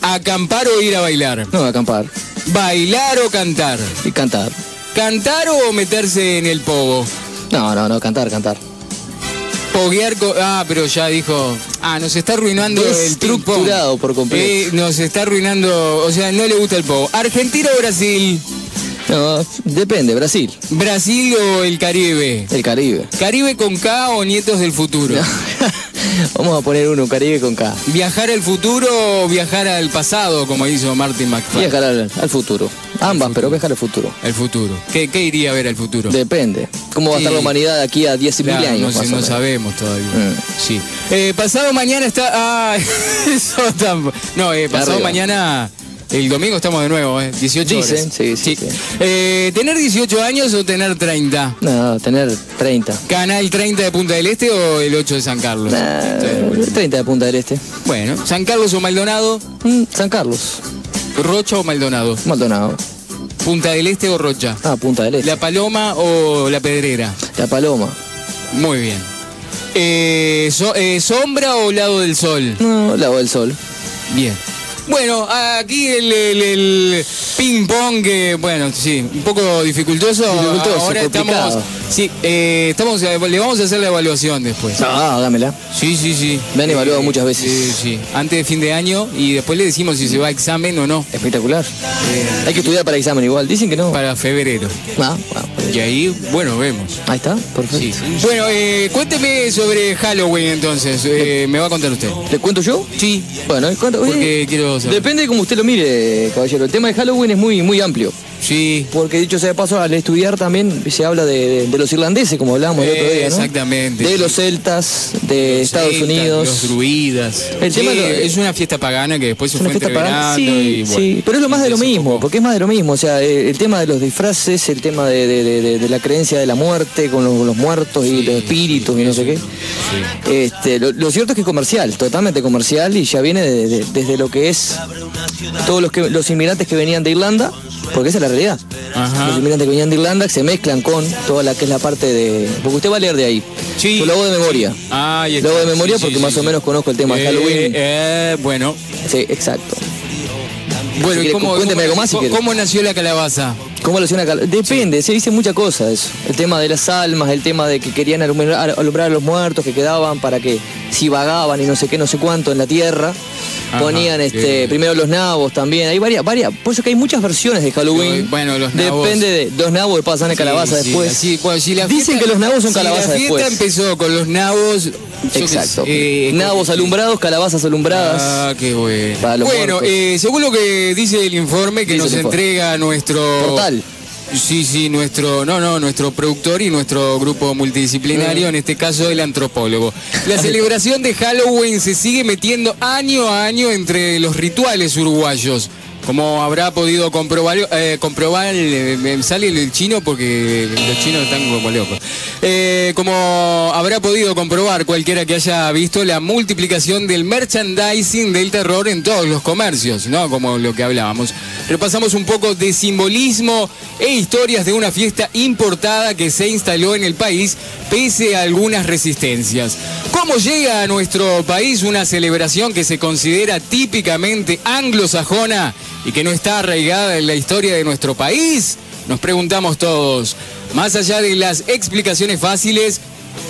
¿Acampar o ir a bailar? No, acampar ¿Bailar o cantar? y cantar. ¿Cantar o meterse en el pogo? No, no, no, cantar, cantar. Poguear Ah, pero ya dijo. Ah, nos está arruinando el. Desestructurado por completo. Eh, nos está arruinando. O sea, no le gusta el pogo. ¿Argentina o Brasil? No, depende, Brasil, ¿Brasil o el Caribe? el Caribe. ¿Caribe con K o nietos del futuro? Vamos a poner uno, Caribe con K. ¿Viajar al futuro o viajar al pasado, como hizo Martin McFly? Viajar al, al futuro. Ambas, pero viajar al futuro. Al futuro. ¿Qué, qué iría a ver al futuro? Depende. ¿Cómo va a estar Sí. la humanidad de aquí a 10.000 Claro, años? no, no sabemos todavía. Mm. Sí. Eh, pasado mañana está. Ah, eso tampoco. No, eh, pasado mañana. El domingo estamos de nuevo, ¿eh? 18 Dicen, horas. sí, sí, sí. Eh, ¿Tener 18 años o tener 30? No, tener 30. ¿Canal 30 de Punta del Este o el 8 de San Carlos? Nah, Sí, bueno. 30 de Punta del Este. Bueno, ¿San Carlos o Maldonado? Mm, San Carlos. ¿Rocha o Maldonado? Maldonado. ¿Punta del Este o Rocha? Ah, Punta del Este. ¿La Paloma o La Pedrera? La Paloma. Muy bien. Eh, so- eh, ¿Sombra o lado del sol? No, Lago del Sol. Bien. Bueno, aquí el, el- el ping pong que, bueno, sí, un poco dificultoso. Dificultoso, Ahora complicado. estamos, sí, eh, estamos, le vamos a hacer la evaluación después. Ah, dámela. Sí, sí, sí. Me han evaluado muchas veces. Sí, sí. Antes de fin de año y después le decimos si se va a examen o no Espectacular. Eh, Hay que estudiar para examen igual. Dicen que no. para febrero. Ah, ah, Y ahí, bueno, vemos. ahí está, perfecto. Sí. Bueno, eh, cuénteme sobre Halloween entonces. Eh, ¿Me va a contar usted? ¿Le cuento yo? Sí. Bueno, ¿cuánto? Porque quiero. Depende de cómo usted lo mire, caballero. El tema de Halloween es muy, muy amplio. Sí. Porque dicho sea de paso, al estudiar también se habla de, de- de los irlandeses, como hablábamos el otro día, ¿no? exactamente. De los celtas, de Estados celtas, Unidos. Los druidas. El Sí, tema de lo- es una fiesta pagana que después se fue fiesta pagana. entreverando Sí, y bueno, sí, pero es lo más de lo mismo, porque es más de lo mismo. O sea, eh, el tema de los disfraces, el tema de, la creencia de la muerte con los, los muertos y los espíritus y no sé qué. Este, lo, lo cierto es que es comercial, totalmente comercial y ya viene de- de- desde lo que es todos los, que, los inmigrantes que venían de Irlanda, porque esa es la realidad. Ajá. Los inmigrantes que venían de Irlanda que se mezclan con toda la que es la parte de... Porque usted va a leer de ahí. Sí. Yo lo hago de memoria. Ah, Lo hago de memoria Sí, porque sí, más o menos conozco el tema de Eh, Halloween. eh, bueno, Sí, exacto. bueno, Si ¿y cómo, cuénteme algo más si cómo- nació la calabaza? ¿Cómo alusiona cal- Depende, se dice muchas cosas. eso. El tema de las almas, el tema de que querían alumbrar, alumbrar a los muertos que quedaban para que si vagaban y no sé qué, no sé cuánto en la tierra. Ajá, Ponían este primero los nabos también. Hay varias, varias. Por eso que hay muchas versiones de Halloween. Yo, bueno, los nabos- Depende de. Los nabos pasan de calabaza Sí, sí, después. así, bueno, si la Dicen fiesta- que los nabos son si calabaza La fiesta después. empezó con los nabos. Exacto. eh, nabos alumbrados, calabazas alumbradas. Ah, qué bueno. Bueno, eh, según lo que dice el informe que Dice nos entrega nuestro Portal. Sí, sí, nuestro, no, no, nuestro productor y nuestro grupo multidisciplinario, en este caso el antropólogo. La celebración de Halloween se sigue metiendo año a año entre los rituales uruguayos. Como habrá podido comprobar, eh, comprobar sale el chino porque los chinos están como locos. Eh, como habrá podido comprobar cualquiera que haya visto la multiplicación del merchandising del terror en todos los comercios, ¿no? Como lo que hablábamos. Repasamos un poco de simbolismo e historias de una fiesta importada que se instaló en el país pese a algunas resistencias. ¿Cómo llega a nuestro país una celebración que se considera típicamente anglosajona y que no está arraigada en la historia de nuestro país? Nos preguntamos todos. Más allá de las explicaciones fáciles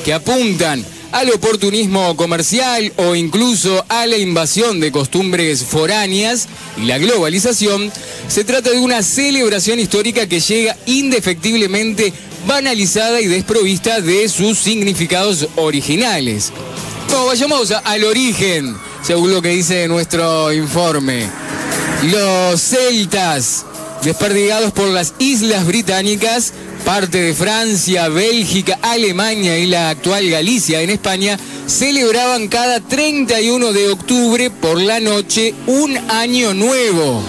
que apuntan al oportunismo comercial o incluso a la invasión de costumbres foráneas y la globalización, se trata de una celebración histórica que llega indefectiblemente banalizada y desprovista de sus significados originales. No, vayamos al origen, según lo que dice nuestro informe. Los celtas, desperdigados por las islas británicas, parte de Francia, Bélgica, Alemania y la actual Galicia en España, celebraban cada 31 de octubre por la noche un año nuevo.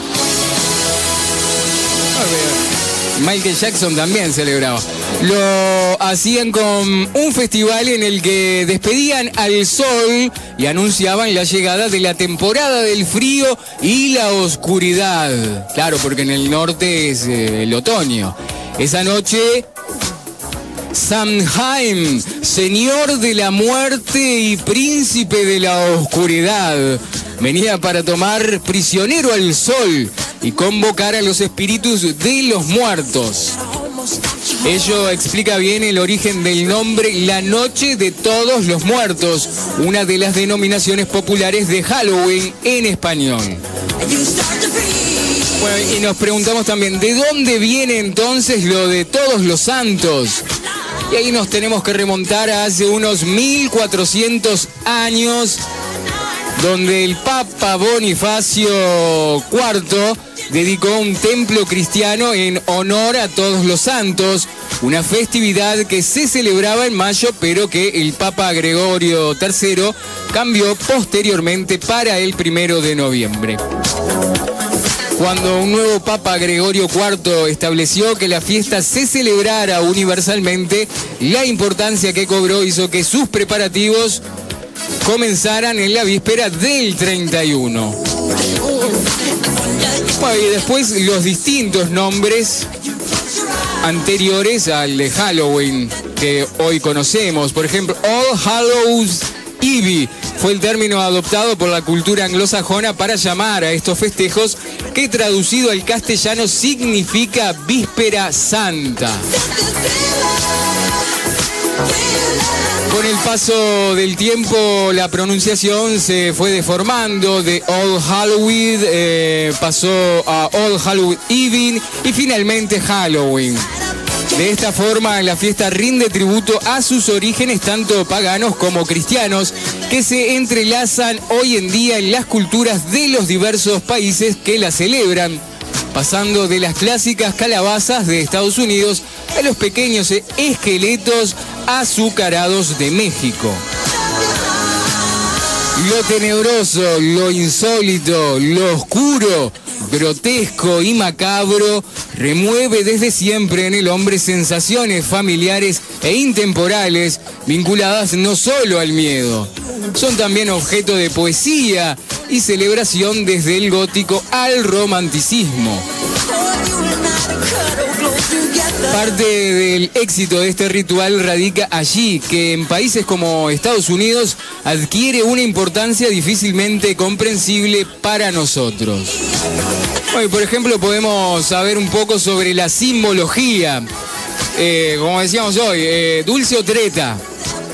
Michael Jackson también celebraba. Lo hacían con un festival en el que despedían al sol y anunciaban la llegada de la temporada del frío y la oscuridad. Claro, porque en el norte es eh, el otoño. Esa noche Samhain, señor de la muerte y príncipe de la oscuridad, venía para tomar prisionero al sol y convocar a los espíritus de los muertos. Ello explica bien el origen del nombre La Noche de Todos los Muertos, una de las denominaciones populares de Halloween en español. Bueno, y nos preguntamos también, ¿de dónde viene entonces lo de todos los santos? Y ahí nos tenemos que remontar a hace unos 1400 años, donde el Papa Bonifacio IV dedicó un templo cristiano en honor a todos los santos, una festividad que se celebraba en mayo, pero que el Papa Gregorio III cambió posteriormente para el primero de noviembre cuando un nuevo Papa Gregorio IV estableció que la fiesta se celebrara universalmente, la importancia que cobró hizo que sus preparativos comenzaran en la víspera del 31. Y después los distintos nombres anteriores al de Halloween que hoy conocemos. Por ejemplo, All Hallows Eve fue el término adoptado por la cultura anglosajona para llamar a estos festejos que traducido al castellano significa víspera santa. Con el paso del tiempo la pronunciación se fue deformando de All Halloween, eh, pasó a All Halloween Eve y finalmente Halloween. De esta forma, la fiesta rinde tributo a sus orígenes tanto paganos como cristianos, que se entrelazan hoy en día en las culturas de los diversos países que la celebran, pasando de las clásicas calabazas de Estados Unidos a los pequeños esqueletos azucarados de México. Lo tenebroso, lo insólito, lo oscuro, grotesco y macabro remueve desde siempre en el hombre sensaciones familiares e intemporales vinculadas no solo al miedo, son también objeto de poesía y celebración desde el gótico al romanticismo. Parte del éxito de este ritual radica allí, que en países como Estados Unidos adquiere una importancia difícilmente comprensible para nosotros. Hoy, por ejemplo, podemos saber un poco sobre la simbología. Eh, como decíamos hoy, eh, dulce o treta.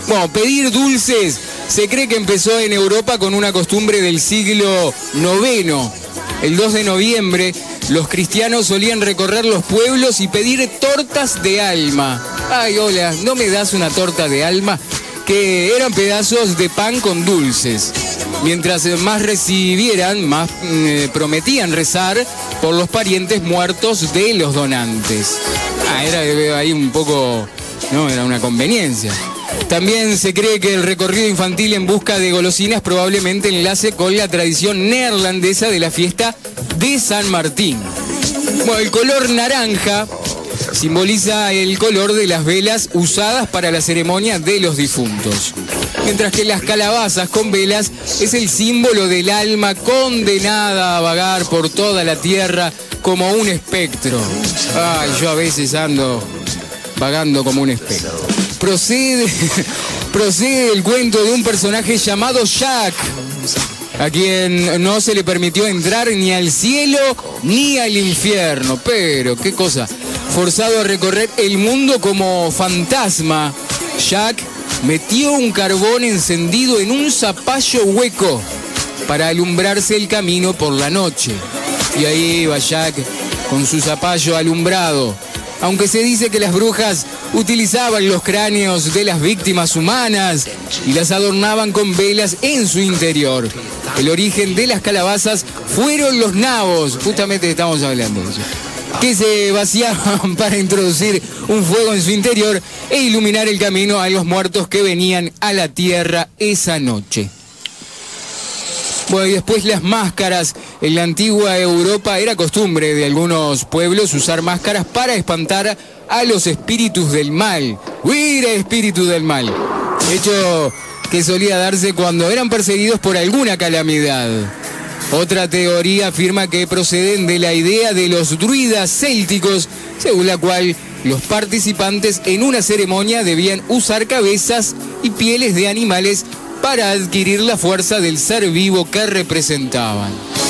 Bueno, pedir dulces se cree que empezó en Europa con una costumbre del siglo IX. El 2 de noviembre, los cristianos solían recorrer los pueblos y pedir tortas de alma. Ay, hola, ¿no me das una torta de alma? Que eran pedazos de pan con dulces. Mientras más recibieran, más mm, eh, prometían rezar por los parientes muertos de los donantes. Ah, era eh, ahí un poco, no, era una conveniencia. También se cree que el recorrido infantil en busca de golosinas probablemente enlace con la tradición neerlandesa de la fiesta de San Martín. Bueno, el color naranja simboliza el color de las velas usadas para la ceremonia de los difuntos. Mientras que las calabazas con velas es el símbolo del alma condenada a vagar por toda la tierra como un espectro. Ay, yo a veces ando vagando como un espectro. Procede, procede el cuento de un personaje llamado Jack, a quien no se le permitió entrar ni al cielo ni al infierno. Pero, qué cosa, forzado a recorrer el mundo como fantasma, Jack metió un carbón encendido en un zapallo hueco para alumbrarse el camino por la noche. Y ahí iba Jack con su zapallo alumbrado. Aunque se dice que las brujas utilizaban los cráneos de las víctimas humanas y las adornaban con velas en su interior. El origen de las calabazas fueron los nabos, justamente estamos hablando de eso, que se vaciaban para introducir un fuego en su interior e iluminar el camino a los muertos que venían a la tierra esa noche. Bueno, y después las máscaras. En la antigua Europa era costumbre de algunos pueblos usar máscaras para espantar a los espíritus del mal. ¡Huir espíritu del mal! Hecho que solía darse cuando eran perseguidos por alguna calamidad. Otra teoría afirma que proceden de la idea de los druidas célticos, según la cual los participantes en una ceremonia debían usar cabezas y pieles de animales para adquirir la fuerza del ser vivo que representaban.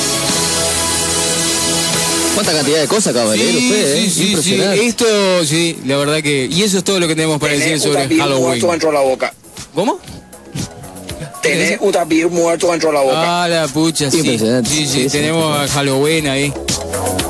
¿Cuánta cantidad de cosas de leer usted? eh? Impresionante. Esto, sí, la verdad que... Y eso es todo lo que tenemos para decir Tenés sobre tapir Halloween. muerto dentro de la boca. ¿Cómo? Tenés un tapir muerto dentro de la boca. Ah, la pucha, sí. Impresionante. Sí, sí, Sí, sí. tenemos a Halloween ahí.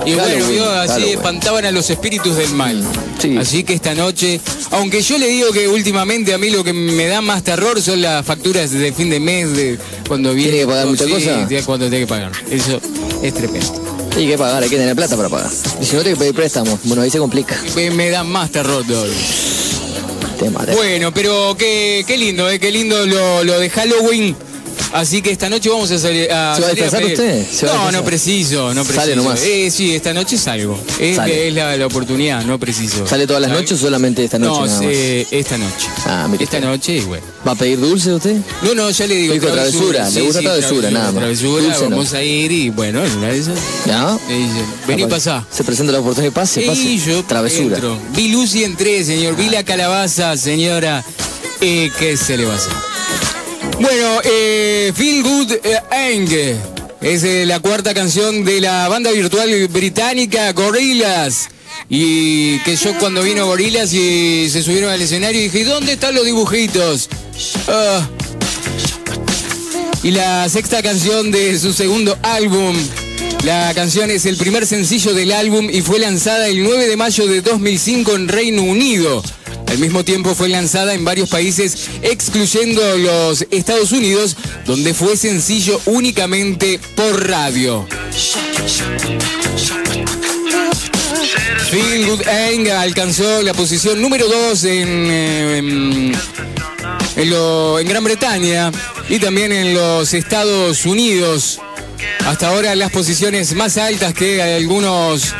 Y bueno, Halloween, vio, así Halloween. espantaban a los espíritus del mal. Sí. Así que esta noche, aunque yo le digo que últimamente a mí lo que me da más terror son las facturas de fin de mes, de cuando viene. ¿Tiene que pagar mucha sí, cosa? de cuando tiene que pagar. Eso es tremendo. Hay que pagar, hay que tener plata para pagar. Y si no, hay que pedir préstamos. Bueno, ahí se complica. Me, me da más terror. Bueno, pero qué, qué lindo, eh, qué lindo lo, lo de Halloween. Así que esta noche vamos a salir a. ¿Se va a pedir. usted? ¿Se va a No, no preciso, no preciso. Sale nomás. Eh, sí, esta noche salgo. Es, Sale. es la, la oportunidad, no preciso. ¿Sale todas las noches o solamente esta noche No, nada más? sí, esta noche. Ah, mire Esta noche y bueno. ¿Va a pedir dulce usted? No, no, ya le digo. Dijo travesura, le gusta travesura, nada más. Travesura, Dulce no. vamos a ir y bueno, en una de esas. ¿Ya? vení Capaz- pasá. Se presenta la oportunidad de pase, pase. Y yo Travesura. entro. Vi Lucy entré, señor. Vi la calabaza, señora. Eh, ¿Qué se le va a hacer? Bueno, eh, Feel Good eh, Eng. Es eh, la cuarta canción de la banda virtual británica Gorillaz. Y que yo cuando vino Gorillaz y se subieron al escenario dije, ¿dónde están los dibujitos? Ah. Y la sexta canción de su segundo álbum. La canción es el primer sencillo del álbum y fue lanzada el 9 de mayo de 2005 en Reino Unido. Al mismo tiempo fue lanzada en varios países, excluyendo los Estados Unidos, donde fue sencillo únicamente por radio. Feel Good alcanzó la posición número 2 en, eh, en Gran Bretaña y también en los Estados Unidos. Hasta ahora las posiciones más altas que algunos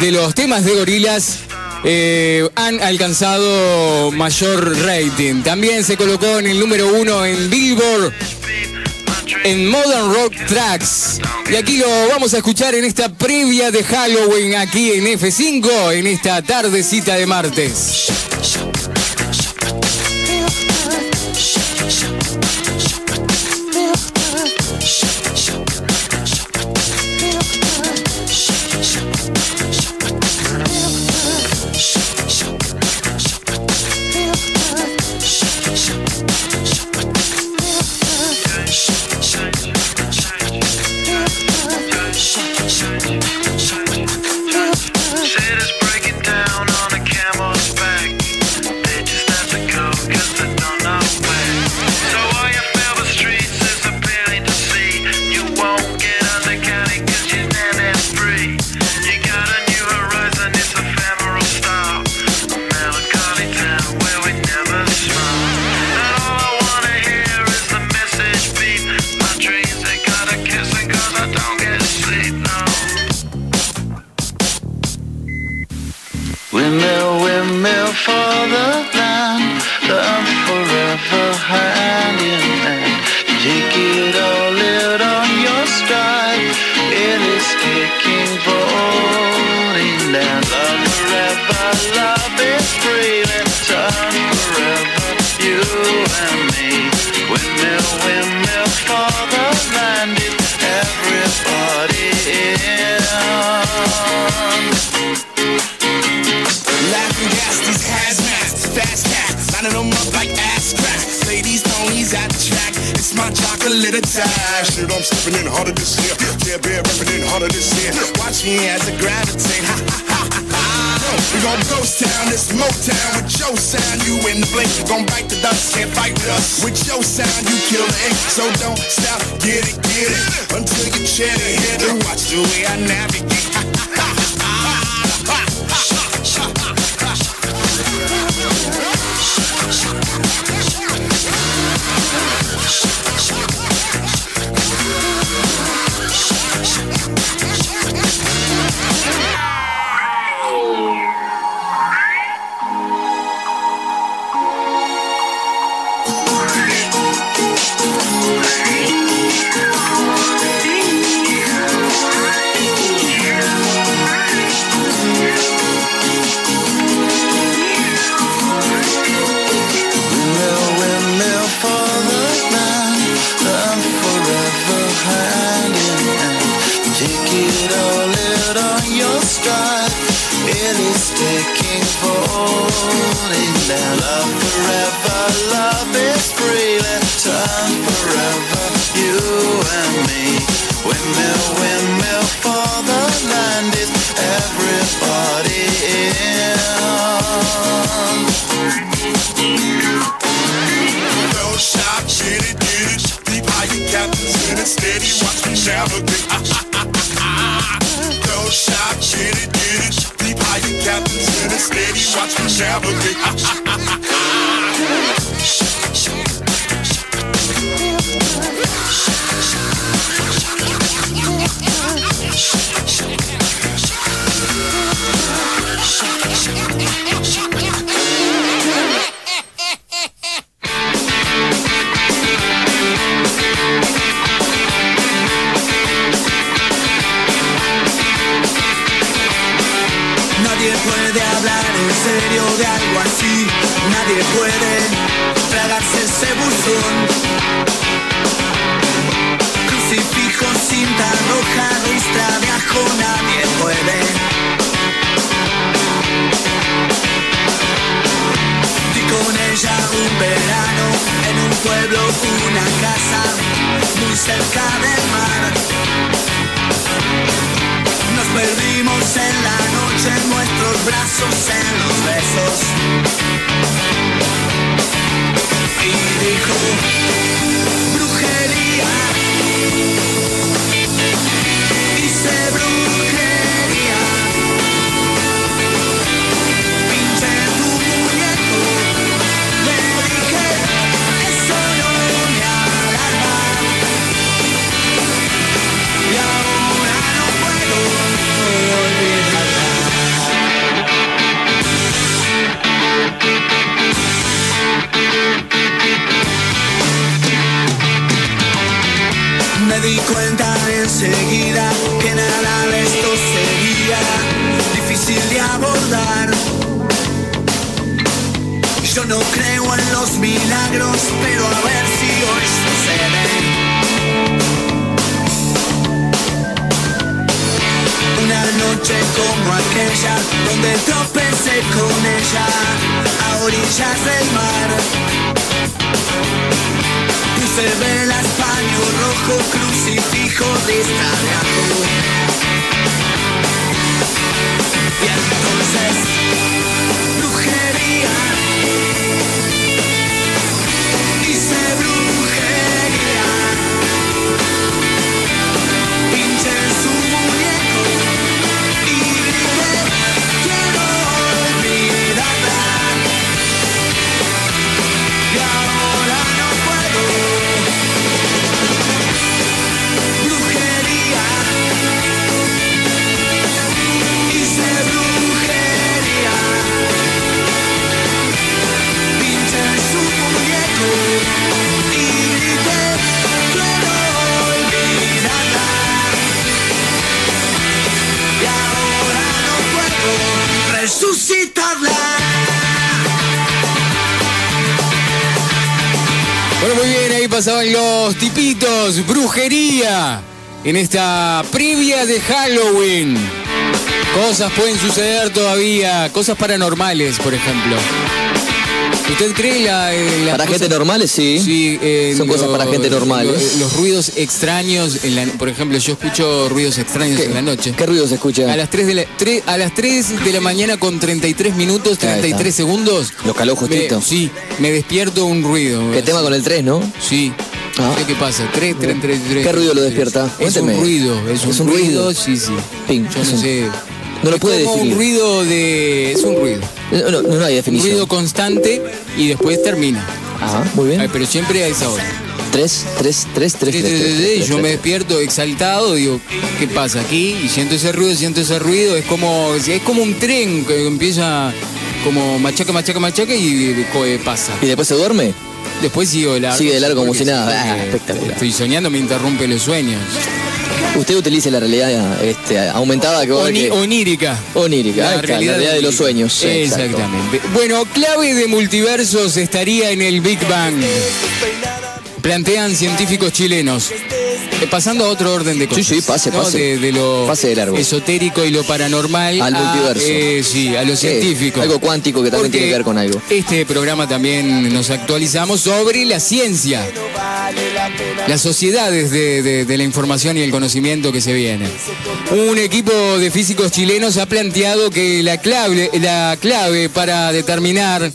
de los temas de gorilas eh, han alcanzado mayor rating. También se colocó en el número uno en Billboard en Modern Rock Tracks. Y aquí lo vamos a escuchar en esta previa de Halloween aquí en F5 en esta tardecita de martes. Chocolate. Shit, I'm stepping in harder this year. Yeah, bear repping in harder this year. Watch me as I gravitate. Ha ha ha ha. We gon' ghost town, this Motown with your sound. You in the blink, you gon' bite the dust, can't fight with us. With your sound, you kill the ink, so don't stop, get it, get it. Until you chin it, hit it. Watch the way I navigate. Ha ha ha Me di cuenta enseguida que nada de esto sería difícil de abordar. Yo no creo en los milagros, pero a ver si hoy sucede. Una noche como aquella, donde tropecé con ella, a orillas del mar. Puse velas, paño rojo, crucifijo, de. Y entonces, brujería. Hice brujería. Pinché su resucitarla. Bueno, muy bien, ahí pasaban los tipitos, brujería, en esta previa de Halloween. Cosas pueden suceder todavía, cosas paranormales, por ejemplo. ¿Usted cree la, en las Para cosas- gente normales, sí. Sí, en Son cosas para gente normal. Los, los ruidos extraños, en la- por ejemplo, yo escucho ruidos extraños en la noche. ¿Qué ruido se escucha? A las 3 de la, tre- a las 3 de la mañana con 33 minutos, Ahí está. 33 segundos. Lo caló justito. me- sí, me despierto un ruido. ¿Qué tema con el 3, no? Sí. Ah. Sé ¿Qué pasa? 3, 33. ¿Qué ruido lo despierta? Es un Cuénteme. ruido, es un, Es un ruido, ruido. sí, sí. Ping, Yo no un- sé. No lo Es puede como definir. un ruido de. Es un ruido. No, no, no hay Un definición. ruido constante y después termina. Ajá, muy bien. Ay, pero siempre a esa hora. 3, 3, 3, 3, Sí, sí, sí, sí, y yo me despierto exaltado, digo, ¿qué pasa aquí? Y siento ese ruido, siento ese ruido, es como, es como un tren que empieza como machaca, machaca, machaca y pasa. ¿Y después se duerme? Después sigo de largo. Sigue de largo como si nada. Ah, espectacular. Estoy soñando, me interrumpe los sueños. Usted utiliza la realidad este, aumentada que Oni- que- onírica. Onírica, ahí está, la realidad de los sueños. exacto. Exactamente. Bueno, clave de multiversos estaría en el Big Bang. Plantean científicos chilenos. Eh, pasando a otro orden de cosas. Sí, sí, pase, ¿no? pase. De, de lo Pase de largo. esotérico y lo paranormal Al a, multiverso. eh, sí, a lo Sí, científico. algo cuántico que también Porque tiene que ver con algo. Este programa también nos actualizamos sobre la ciencia. Las sociedades de, de- de la información y el conocimiento que se vienen. Un equipo de físicos chilenos ha planteado que la clave, la clave para determinar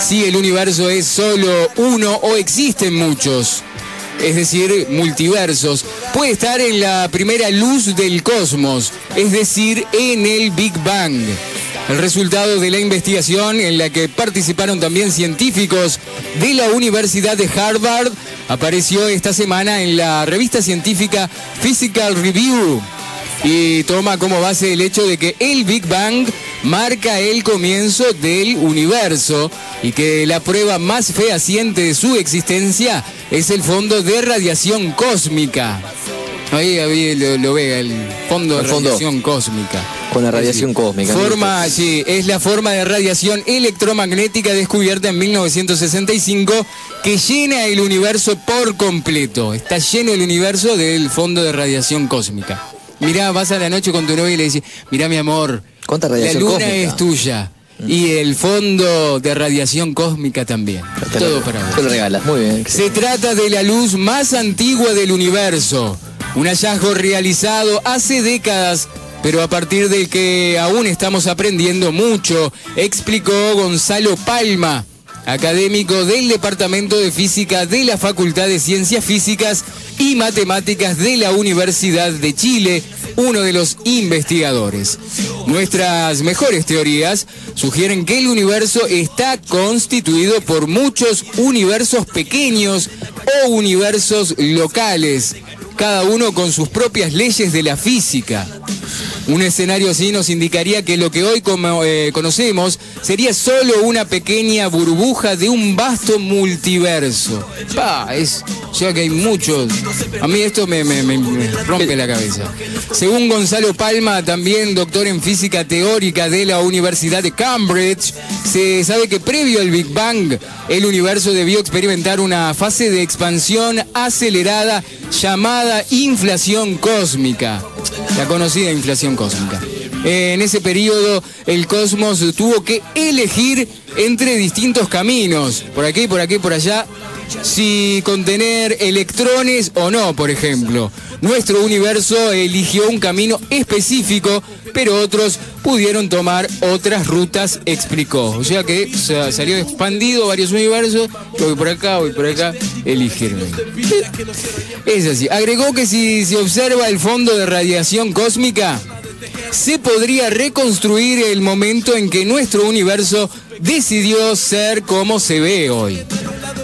si el universo es solo uno o existen muchos, es decir, multiversos, puede estar en la primera luz del cosmos, es decir, en el Big Bang. El resultado de la investigación en la que participaron también científicos de la Universidad de Harvard apareció esta semana en la revista científica Physical Review y toma como base el hecho de que el Big Bang marca el comienzo del universo y que la prueba más fehaciente de su existencia es el fondo de radiación cósmica. Ahí, ahí lo, lo ve, el fondo de fondo. radiación cósmica. Con la radiación cósmica. Forma, sí, es la forma de radiación electromagnética descubierta en 1965 que llena el universo por completo. Está lleno el universo del fondo de radiación cósmica. Mirá, vas a la noche con tu novia y le dices, mirá mi amor, ¿Cuánta la luna cósmica? es tuya. Y el fondo de radiación cósmica también. Te Todo lo, para vos. te lo regalas, muy bien. Se trata de la luz más antigua del universo, un hallazgo realizado hace décadas, pero a partir del que aún estamos aprendiendo mucho, explicó Gonzalo Palma, académico del Departamento de Física de la Facultad de Ciencias Físicas y Matemáticas de la Universidad de Chile, uno de los investigadores. Nuestras mejores teorías sugieren que el universo está constituido por muchos universos pequeños o universos locales, cada uno con sus propias leyes de la física. Un escenario así nos indicaría que lo que hoy eh, conocemos sería solo una pequeña burbuja de un vasto multiverso. Pa, es, sea que hay muchos. A mí esto me rompe la cabeza. Según Gonzalo Palma, también doctor en física teórica de la Universidad de Cambridge, se sabe que previo al Big Bang, el universo debió experimentar una fase de expansión acelerada llamada inflación cósmica. La conocida inflación cósmica. En ese periodo, el cosmos tuvo que elegir entre distintos caminos, por aquí, por aquí, por allá, si contener electrones o no, por ejemplo. Nuestro universo eligió un camino específico, pero otros pudieron tomar otras rutas, explicó. O sea que sa- salió expandido varios universos, voy por acá, voy por acá, eligieron. Es así. Agregó que si se observa el fondo de radiación cósmica, se podría reconstruir el momento en que nuestro universo decidió ser como se ve hoy.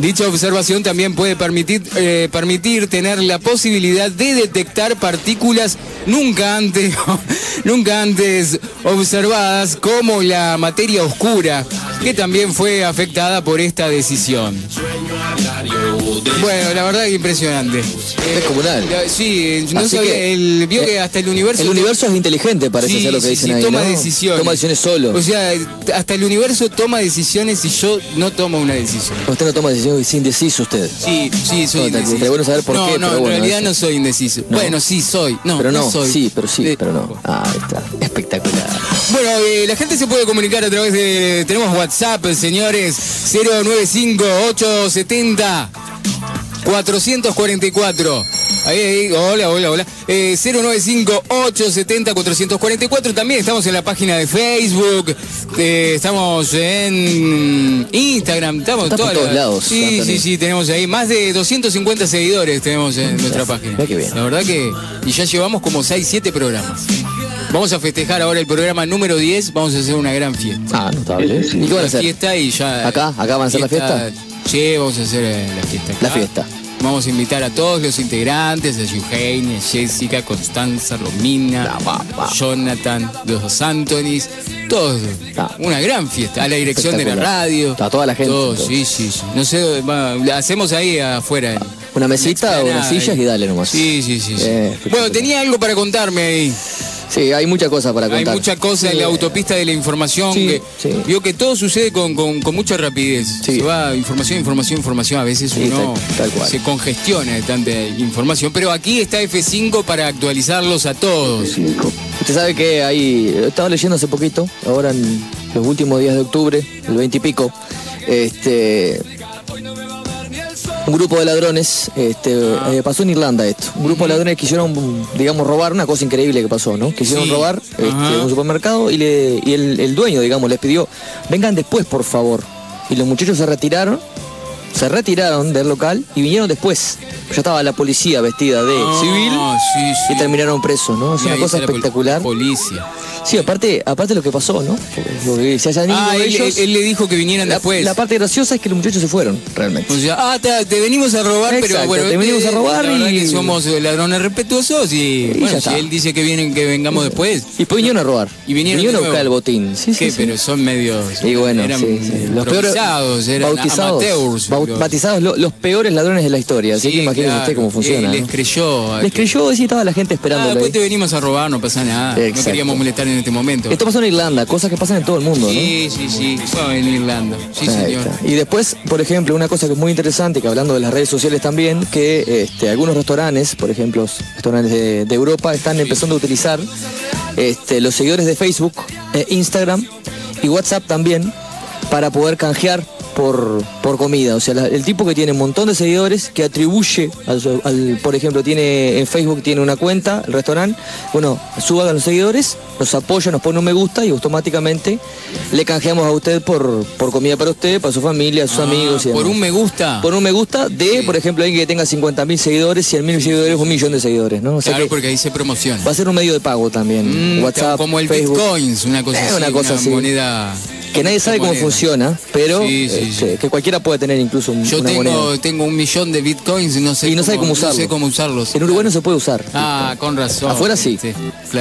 Dicha observación también puede permitir, eh, permitir tener la posibilidad de detectar partículas nunca antes, nunca antes observadas como la materia oscura, que también fue afectada por esta decisión. Bueno, la verdad que impresionante. Es comunal. La- Sí, no Así sabía, que, el, vio eh, que hasta el universo... El universo es inteligente, parece Sí, ser lo que dicen sí, ahí. toma ¿no? decisiones. Toma decisiones solo. O sea, hasta el universo toma decisiones y yo no tomo una decisión. usted no toma decisiones sin indeciso usted. Sí, sí, soy No, indeciso. estaría bueno saber por no, qué, No, pero en bueno, realidad eso. no soy indeciso. No. Bueno, sí soy. No, pero no, soy. sí, pero sí, pero no. Ah, ahí está. Espectacular. Bueno, eh, la gente se puede comunicar a través de... Tenemos WhatsApp, señores, 095-870. 444. Ahí, ahí, hola, hola, hola. Eh, 095-870-444. También estamos en la página de Facebook. eh, estamos en Instagram. Estamos todos lados, Sí, Anthony. sí, sí. Tenemos ahí más de 250 seguidores tenemos en nuestra página. La verdad que... Y ya llevamos como 6, 7 programas. Vamos a festejar ahora el programa número 10. Vamos a hacer una gran fiesta. Ah, notable. ¿Y fiesta y ya... ¿Acá? ¿Acá van a hacer la fiesta? Sí, vamos a hacer eh, la fiesta. acá. La fiesta. Vamos a invitar a todos los integrantes, a Eugenia, Jessica, Constanza, Romina, Jonathan, los dos Antonis, todos. Una gran fiesta. A la dirección de la radio. A toda la gente, Todos, entonces. sí, sí, sí. No sé, va, la hacemos ahí afuera. Una mesita o unas sillas y dale nomás. Sí, sí, sí. sí. Eh, bueno, tenía algo para contarme ahí. Sí, hay muchas cosas para Hay contar. mucha cosa en Sí. la autopista de la información Sí, que sí. vio que todo sucede con, con- con mucha rapidez. Sí. Se va información, información, información. A veces Sí, uno tal- tal cual. se congestiona de tanta información. Pero aquí está F5 para actualizarlos a todos. Usted sabe que hay, estaba leyendo hace poquito, ahora en los últimos días de octubre, el 20 y pico, este, un grupo de ladrones, este, eh, pasó en Irlanda esto, un grupo de ladrones quisieron, digamos, robar, una cosa increíble que pasó, ¿no? Quisieron Sí. robar este, un supermercado y, le, y el, el dueño, digamos, les pidió, vengan después, por favor. Y los muchachos se retiraron, se retiraron del local y vinieron después. Ya estaba la policía vestida de Ah, civil sí, sí. y terminaron presos, ¿no? Es Y una cosa la pol- espectacular. Policía. Sí, aparte, aparte lo que pasó, ¿no? Porque se hayan ido Ah, él, ellos. él le dijo que vinieran la, después. la parte graciosa es que los muchachos se fueron, realmente. O sea, ah, te, te venimos a robar, pero bueno, te venimos a robar la y- que somos ladrones respetuosos y, Y bueno, si él dice que vienen, que vengamos después. Y después vinieron a robar. Y vinieron a buscar el botín. Sí, sí, ¿Qué? sí. Pero son medios. Y bueno, eran sí, sí. Los peores eran bautizados, amateurs. bau- Los- peores ladrones de la historia. Así Sí, que imagínese claro. usted cómo funciona. Eh, les ¿no? creyó. Les que- creyó y sí, estaba la gente Ah, esperándolo después te venimos a robar, no pasa nada. No queríamos molestar en este momento. Esto pasó en Irlanda, cosas que pasan en todo el mundo, ¿no? Sí, sí, sí. Bueno, en Irlanda. Sí, Ahí señor. está. Y después, por ejemplo, una cosa que es muy interesante, que hablando de las redes sociales también, que este, algunos restaurantes, por ejemplo, los restaurantes de, de Europa, están empezando a utilizar este, los seguidores de Facebook, eh, Instagram y WhatsApp también para poder canjear por, por comida. O sea, la- el tipo que tiene un montón de seguidores, que atribuye, al, por ejemplo, tiene en Facebook tiene una cuenta, el restaurante, bueno, suba a los seguidores, nos apoya, nos pone un me gusta y automáticamente le canjeamos a usted por, por comida para usted, para su familia, sus Ah, amigos y por demás. un me gusta. Por un me gusta de, por ejemplo, alguien que tenga 50.000 seguidores, 100.000 seguidores, un millón de seguidores, ¿no? O sea claro, que porque ahí se promociona. va a ser un medio de pago también. Mm, WhatsApp, como el Facebook. Bitcoins, una cosa Eh, así. una cosa así. moneda. Que nadie sabe cómo funciona, pero Sí, sí, este, que cualquiera puede tener incluso un- Yo una tengo, moneda. tengo un millón de bitcoins y no sé, Y no sabe cómo. No sé cómo usarlos. En Uruguay no se puede usar. Ah, con razón. Afuera sí.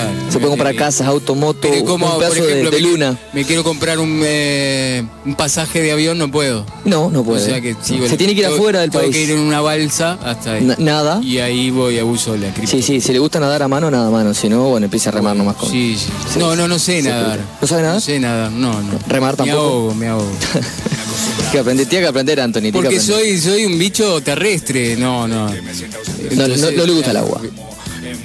Claro. Se puede comprar casas, auto, moto, Pero como, un pedazo de- ejemplo, de, me, luna. me quiero comprar un, eh, un pasaje de avión, no puedo. No, no puede. O sea que sí, se tiene que ir tengo- afuera del tengo país. que ir en una balsa hasta ahí. Na- nada. Y ahí voy a uso la cripto. Sí, sí, si le gusta nadar a mano, nada a mano. Si no, bueno, empieza a remar nomás con. Sí, sí. No, no, no sé Sí, nadar. ¿No sabe nadar? No sé nadar, no, no. ¿Remar Me tampoco? ahogo, me ahogo. Que aprender, tiene que aprender, Anthony. Porque aprender. soy, soy un bicho terrestre, no, no. No, Entonces, no- no le gusta el agua.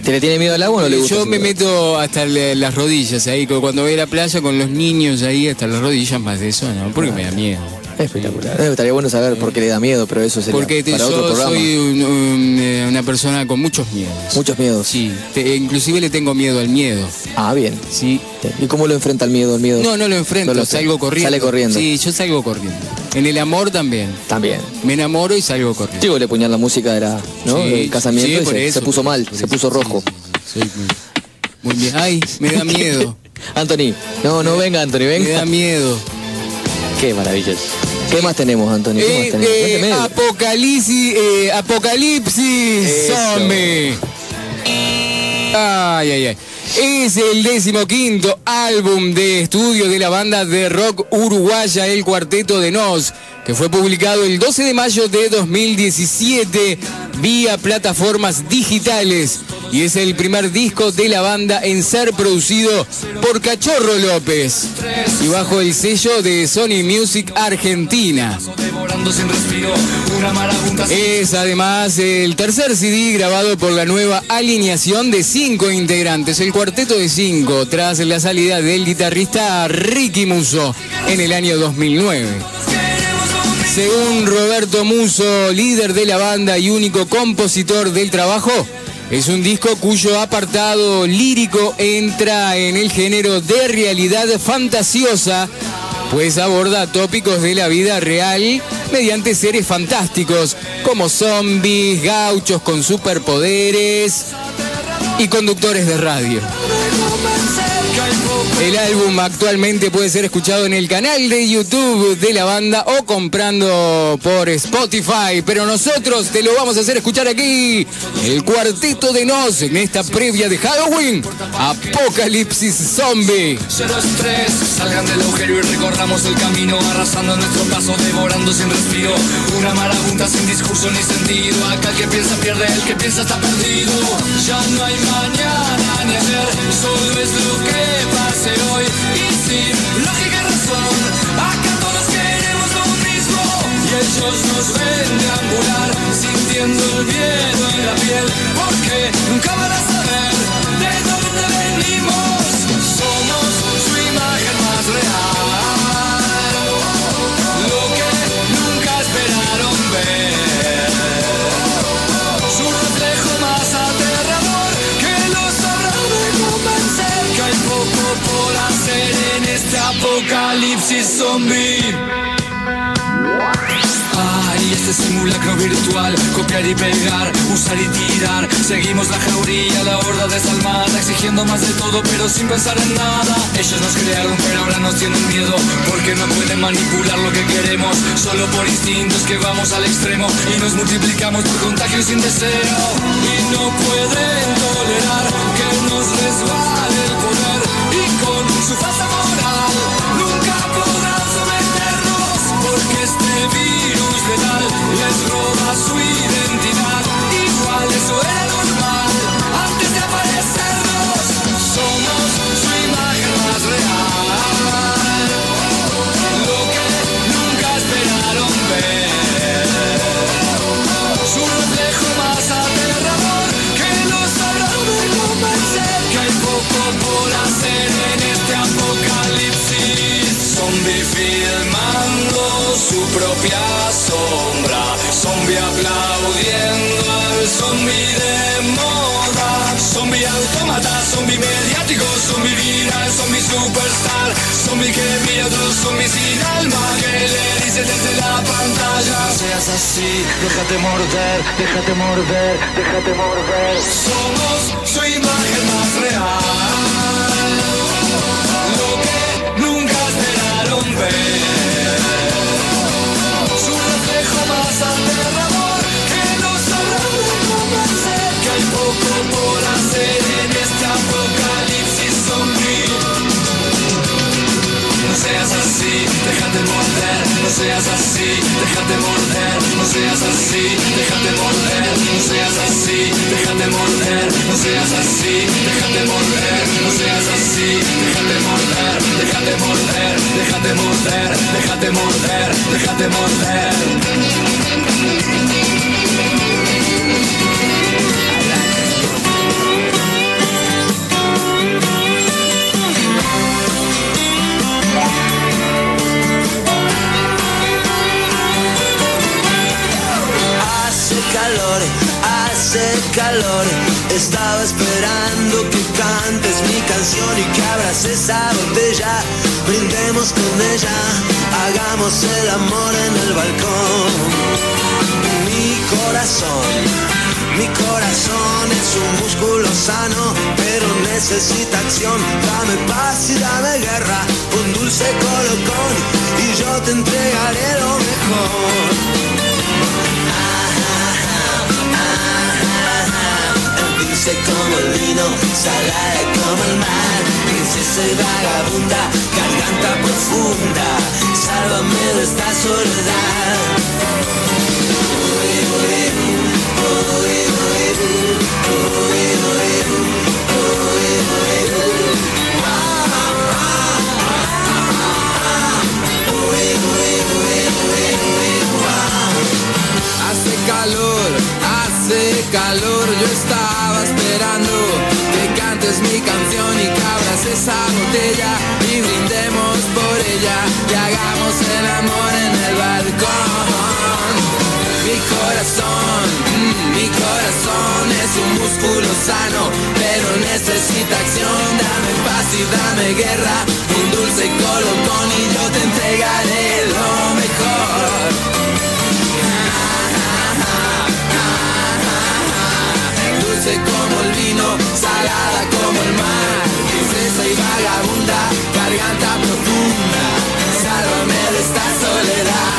¿Te le tiene miedo al agua o no le gusta? Yo me meto hasta le- las rodillas ahí, cu- cuando voy a la playa con los niños ahí hasta las rodillas, más de eso, no, porque me da miedo. Espectacular. Eh, estaría bueno saber por qué le da miedo, pero eso sería Porque te- para otro programa. soy un- un, eh, una persona con muchos miedos. Muchos miedos. Sí, te- inclusive le tengo miedo al miedo. Ah, bien. Sí. ¿Y cómo lo enfrenta el miedo? El miedo? No, no lo enfrento, No lo salgo corriendo. Sale corriendo. Sí, yo salgo corriendo. En el amor también. También. Me enamoro y salgo corriendo. Chico le puñal la música de la, ¿no? Sí, del casamiento sí, y se, eso, se puso mal, se puso sí, rojo. Soy muy, muy bien. Ay, me da miedo. Anthony, no, no venga, Anthony, me venga. da miedo. Qué maravilloso. ¿Qué más tenemos, Anthony? ¿Qué más Eh, tenemos? eh, apocalipsis, eh, apocalipsis, zombie. Ay, ay, ay. Es el decimoquinto álbum de estudio de la banda de rock uruguaya El Cuarteto de Nos, que fue publicado el 12 de mayo de 2017 vía plataformas digitales y es el primer disco de la banda en ser producido por Cachorro López y bajo el sello de Sony Music Argentina. Es además el tercer CD grabado por la nueva alineación de cinco integrantes, el cuarteto de cinco, tras la salida del guitarrista Ricky Muso en el año 2009. Según Roberto Muso, líder de la banda y único compositor del trabajo, es un disco cuyo apartado lírico entra en el género de realidad fantasiosa, pues aborda tópicos de la vida real mediante seres fantásticos como zombies, gauchos con superpoderes y conductores de radio. El álbum actualmente puede ser escuchado en el canal de YouTube de la banda o comprando por Spotify, pero nosotros te lo vamos a hacer escuchar aquí, el cuarteto de Nos en esta previa de Halloween, Apocalipsis Zombie. Acá el que piensa pierde, que piensa está perdido. Ya no hay mañana solo es lo que pase hoy. Y sin lógica razón, acá todos queremos lo mismo. Y ellos nos ven deambular, sintiendo el miedo en la piel. Porque nunca van a saber de dónde venimos. Este apocalipsis zombie. Ay, este simulacro virtual, copiar y pegar, usar y tirar. Seguimos la jauría, la horda desalmada, exigiendo más de todo, pero sin pensar en nada. Ellos nos crearon, pero ahora nos tienen miedo, porque no pueden manipular lo que queremos. Solo por instintos que vamos al extremo y nos multiplicamos por contagio sin deseo. Y no pueden tolerar que nos resbale el poder y con su falsa les roba su identidad. Igual eso era normal antes de aparecernos. Somos su imagen más real. Lo que nunca esperaron ver. Su reflejo más aterrador que los habrá de convencer que hay poco por hacer en este apocalipsis. Zombie filmando su propia sombra, zombie aplaudiendo al zombie de moda, zombie automata, zombie mediático, zombie viral, zombie superstar, zombie que mira otros zombies sin alma, que le dice desde la pantalla. No seas así, déjate morder, déjate morder, déjate morder. Somos su imagen más real, déjate morder, no seas así, déjate morder, no seas así, déjate morder, no seas así, déjate morder, no seas así, déjate morder, no seas así, déjate morder, déjate morder, déjate morder, déjate morder, déjate morder. Calor, hace calor. Estaba esperando que cantes mi canción y que abras esa botella. Brindemos con ella, hagamos el amor en el balcón. Mi corazón, mi corazón es un músculo sano, pero necesita acción. Dame paz y dame guerra, un dulce colocón y yo te entregaré lo mejor. Como el vino, salada como el mar. Princesa y vagabunda, garganta profunda, sálvame de esta soledad. Hace calor, calor, yo estaba esperando que cantes mi canción y que abras esa botella y brindemos por ella y hagamos el amor en el balcón. Mi corazón, mm, mi corazón es un músculo sano, pero necesita acción. Dame paz y dame guerra, un dulce colocón y yo te entregaré lo mejor. Como el vino, salada como el mar, princesa y vagabunda, garganta profunda, sálvame de esta soledad.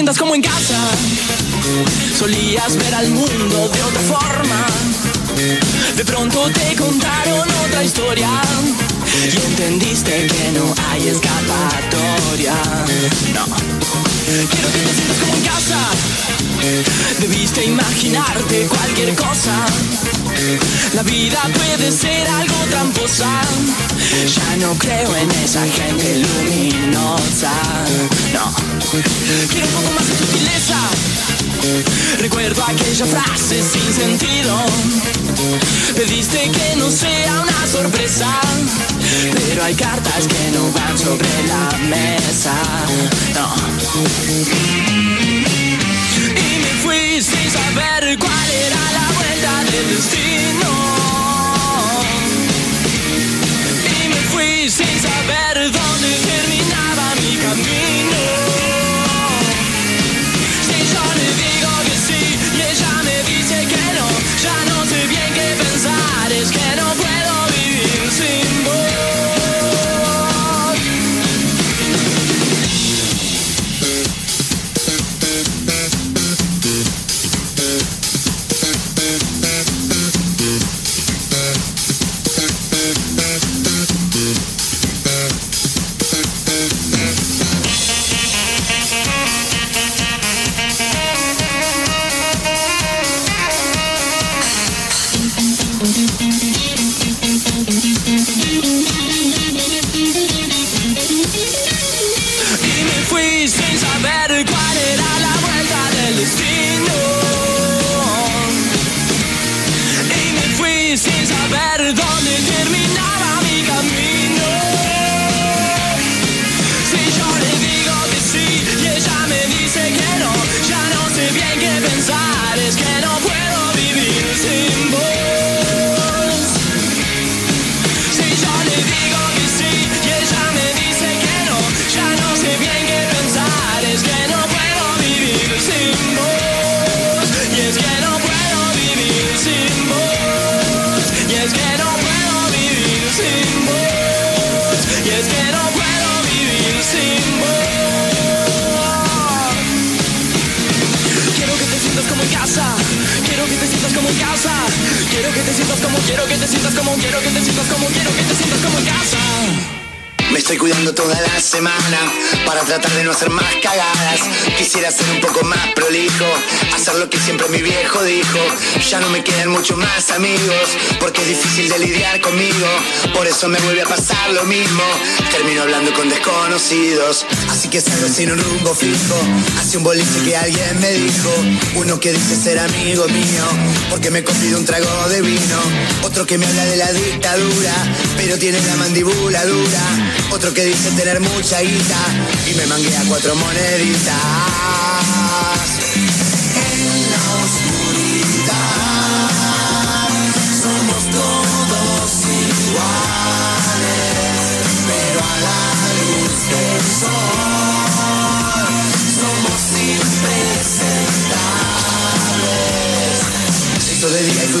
Sientas como en casa. Solías ver al mundo de otra forma. De pronto te contaron otra historia y entendiste que no hay escapatoria. No. Quiero que te sientas como en casa. Debiste imaginarte cualquier cosa. La vida puede ser algo tramposa. Ya no creo en esa gente luminosa. No. Quiero un poco más de sutileza. Recuerdo aquella frase sin sentido. Pediste que no sea una sorpresa. Pero hay cartas que no van sobre la mesa. No. Y me fui sin saber cuál era la vuelta del destino. Y me fui sin saber dónde terminaba te sientas como, quiero que te sientas como, quiero que te sientas como, quiero que te sientas como en casa. Me estoy cuidando toda la semana para tratar de no hacer más cagadas. Quisiera ser un poco más prolijo, hacer lo que siempre mi viejo dijo. Ya no me quedan muchos más amigos, porque es difícil de lidiar conmigo. Por eso me vuelve a pasar lo mismo. Termino hablando con desconocidos, así que salgo sin un rumbo fijo. Hace un boliche que alguien me dijo, uno que dice ser amigo mío, porque me convido un trago de vino. Otro que me habla de la dictadura, pero tiene la mandíbula dura. Otro que dice tener mucha guita y me manguea cuatro moneditas.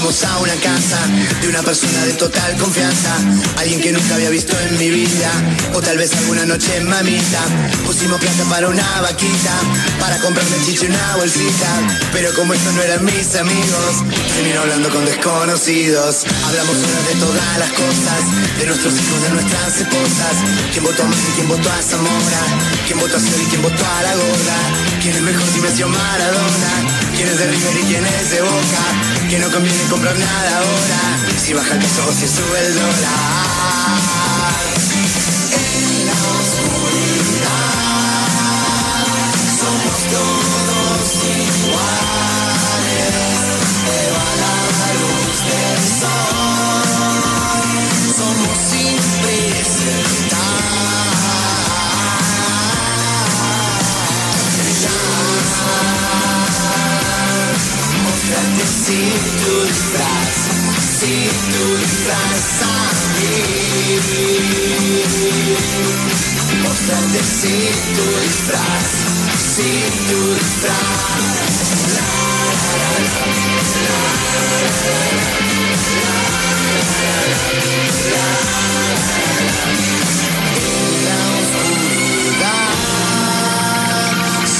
Fuimos a una casa de una persona de total confianza, alguien que nunca había visto en mi vida, o tal vez alguna noche mamita. Pusimos plata para una vaquita, para comprarme y una bolsita, pero como estos no eran mis amigos, termino hablando con desconocidos. Hablamos horas de todas las cosas, de nuestros hijos, de nuestras esposas, quién votó a Messi, quién votó a Zamora, quién votó a Scioli, quién votó a la gorda, quién es mejor si o Maradona, quién es de River y quién es de Boca, que no conviene comprar nada ahora, si baja el peso o si sube el dólar.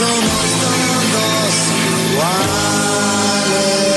Somos todos iguales.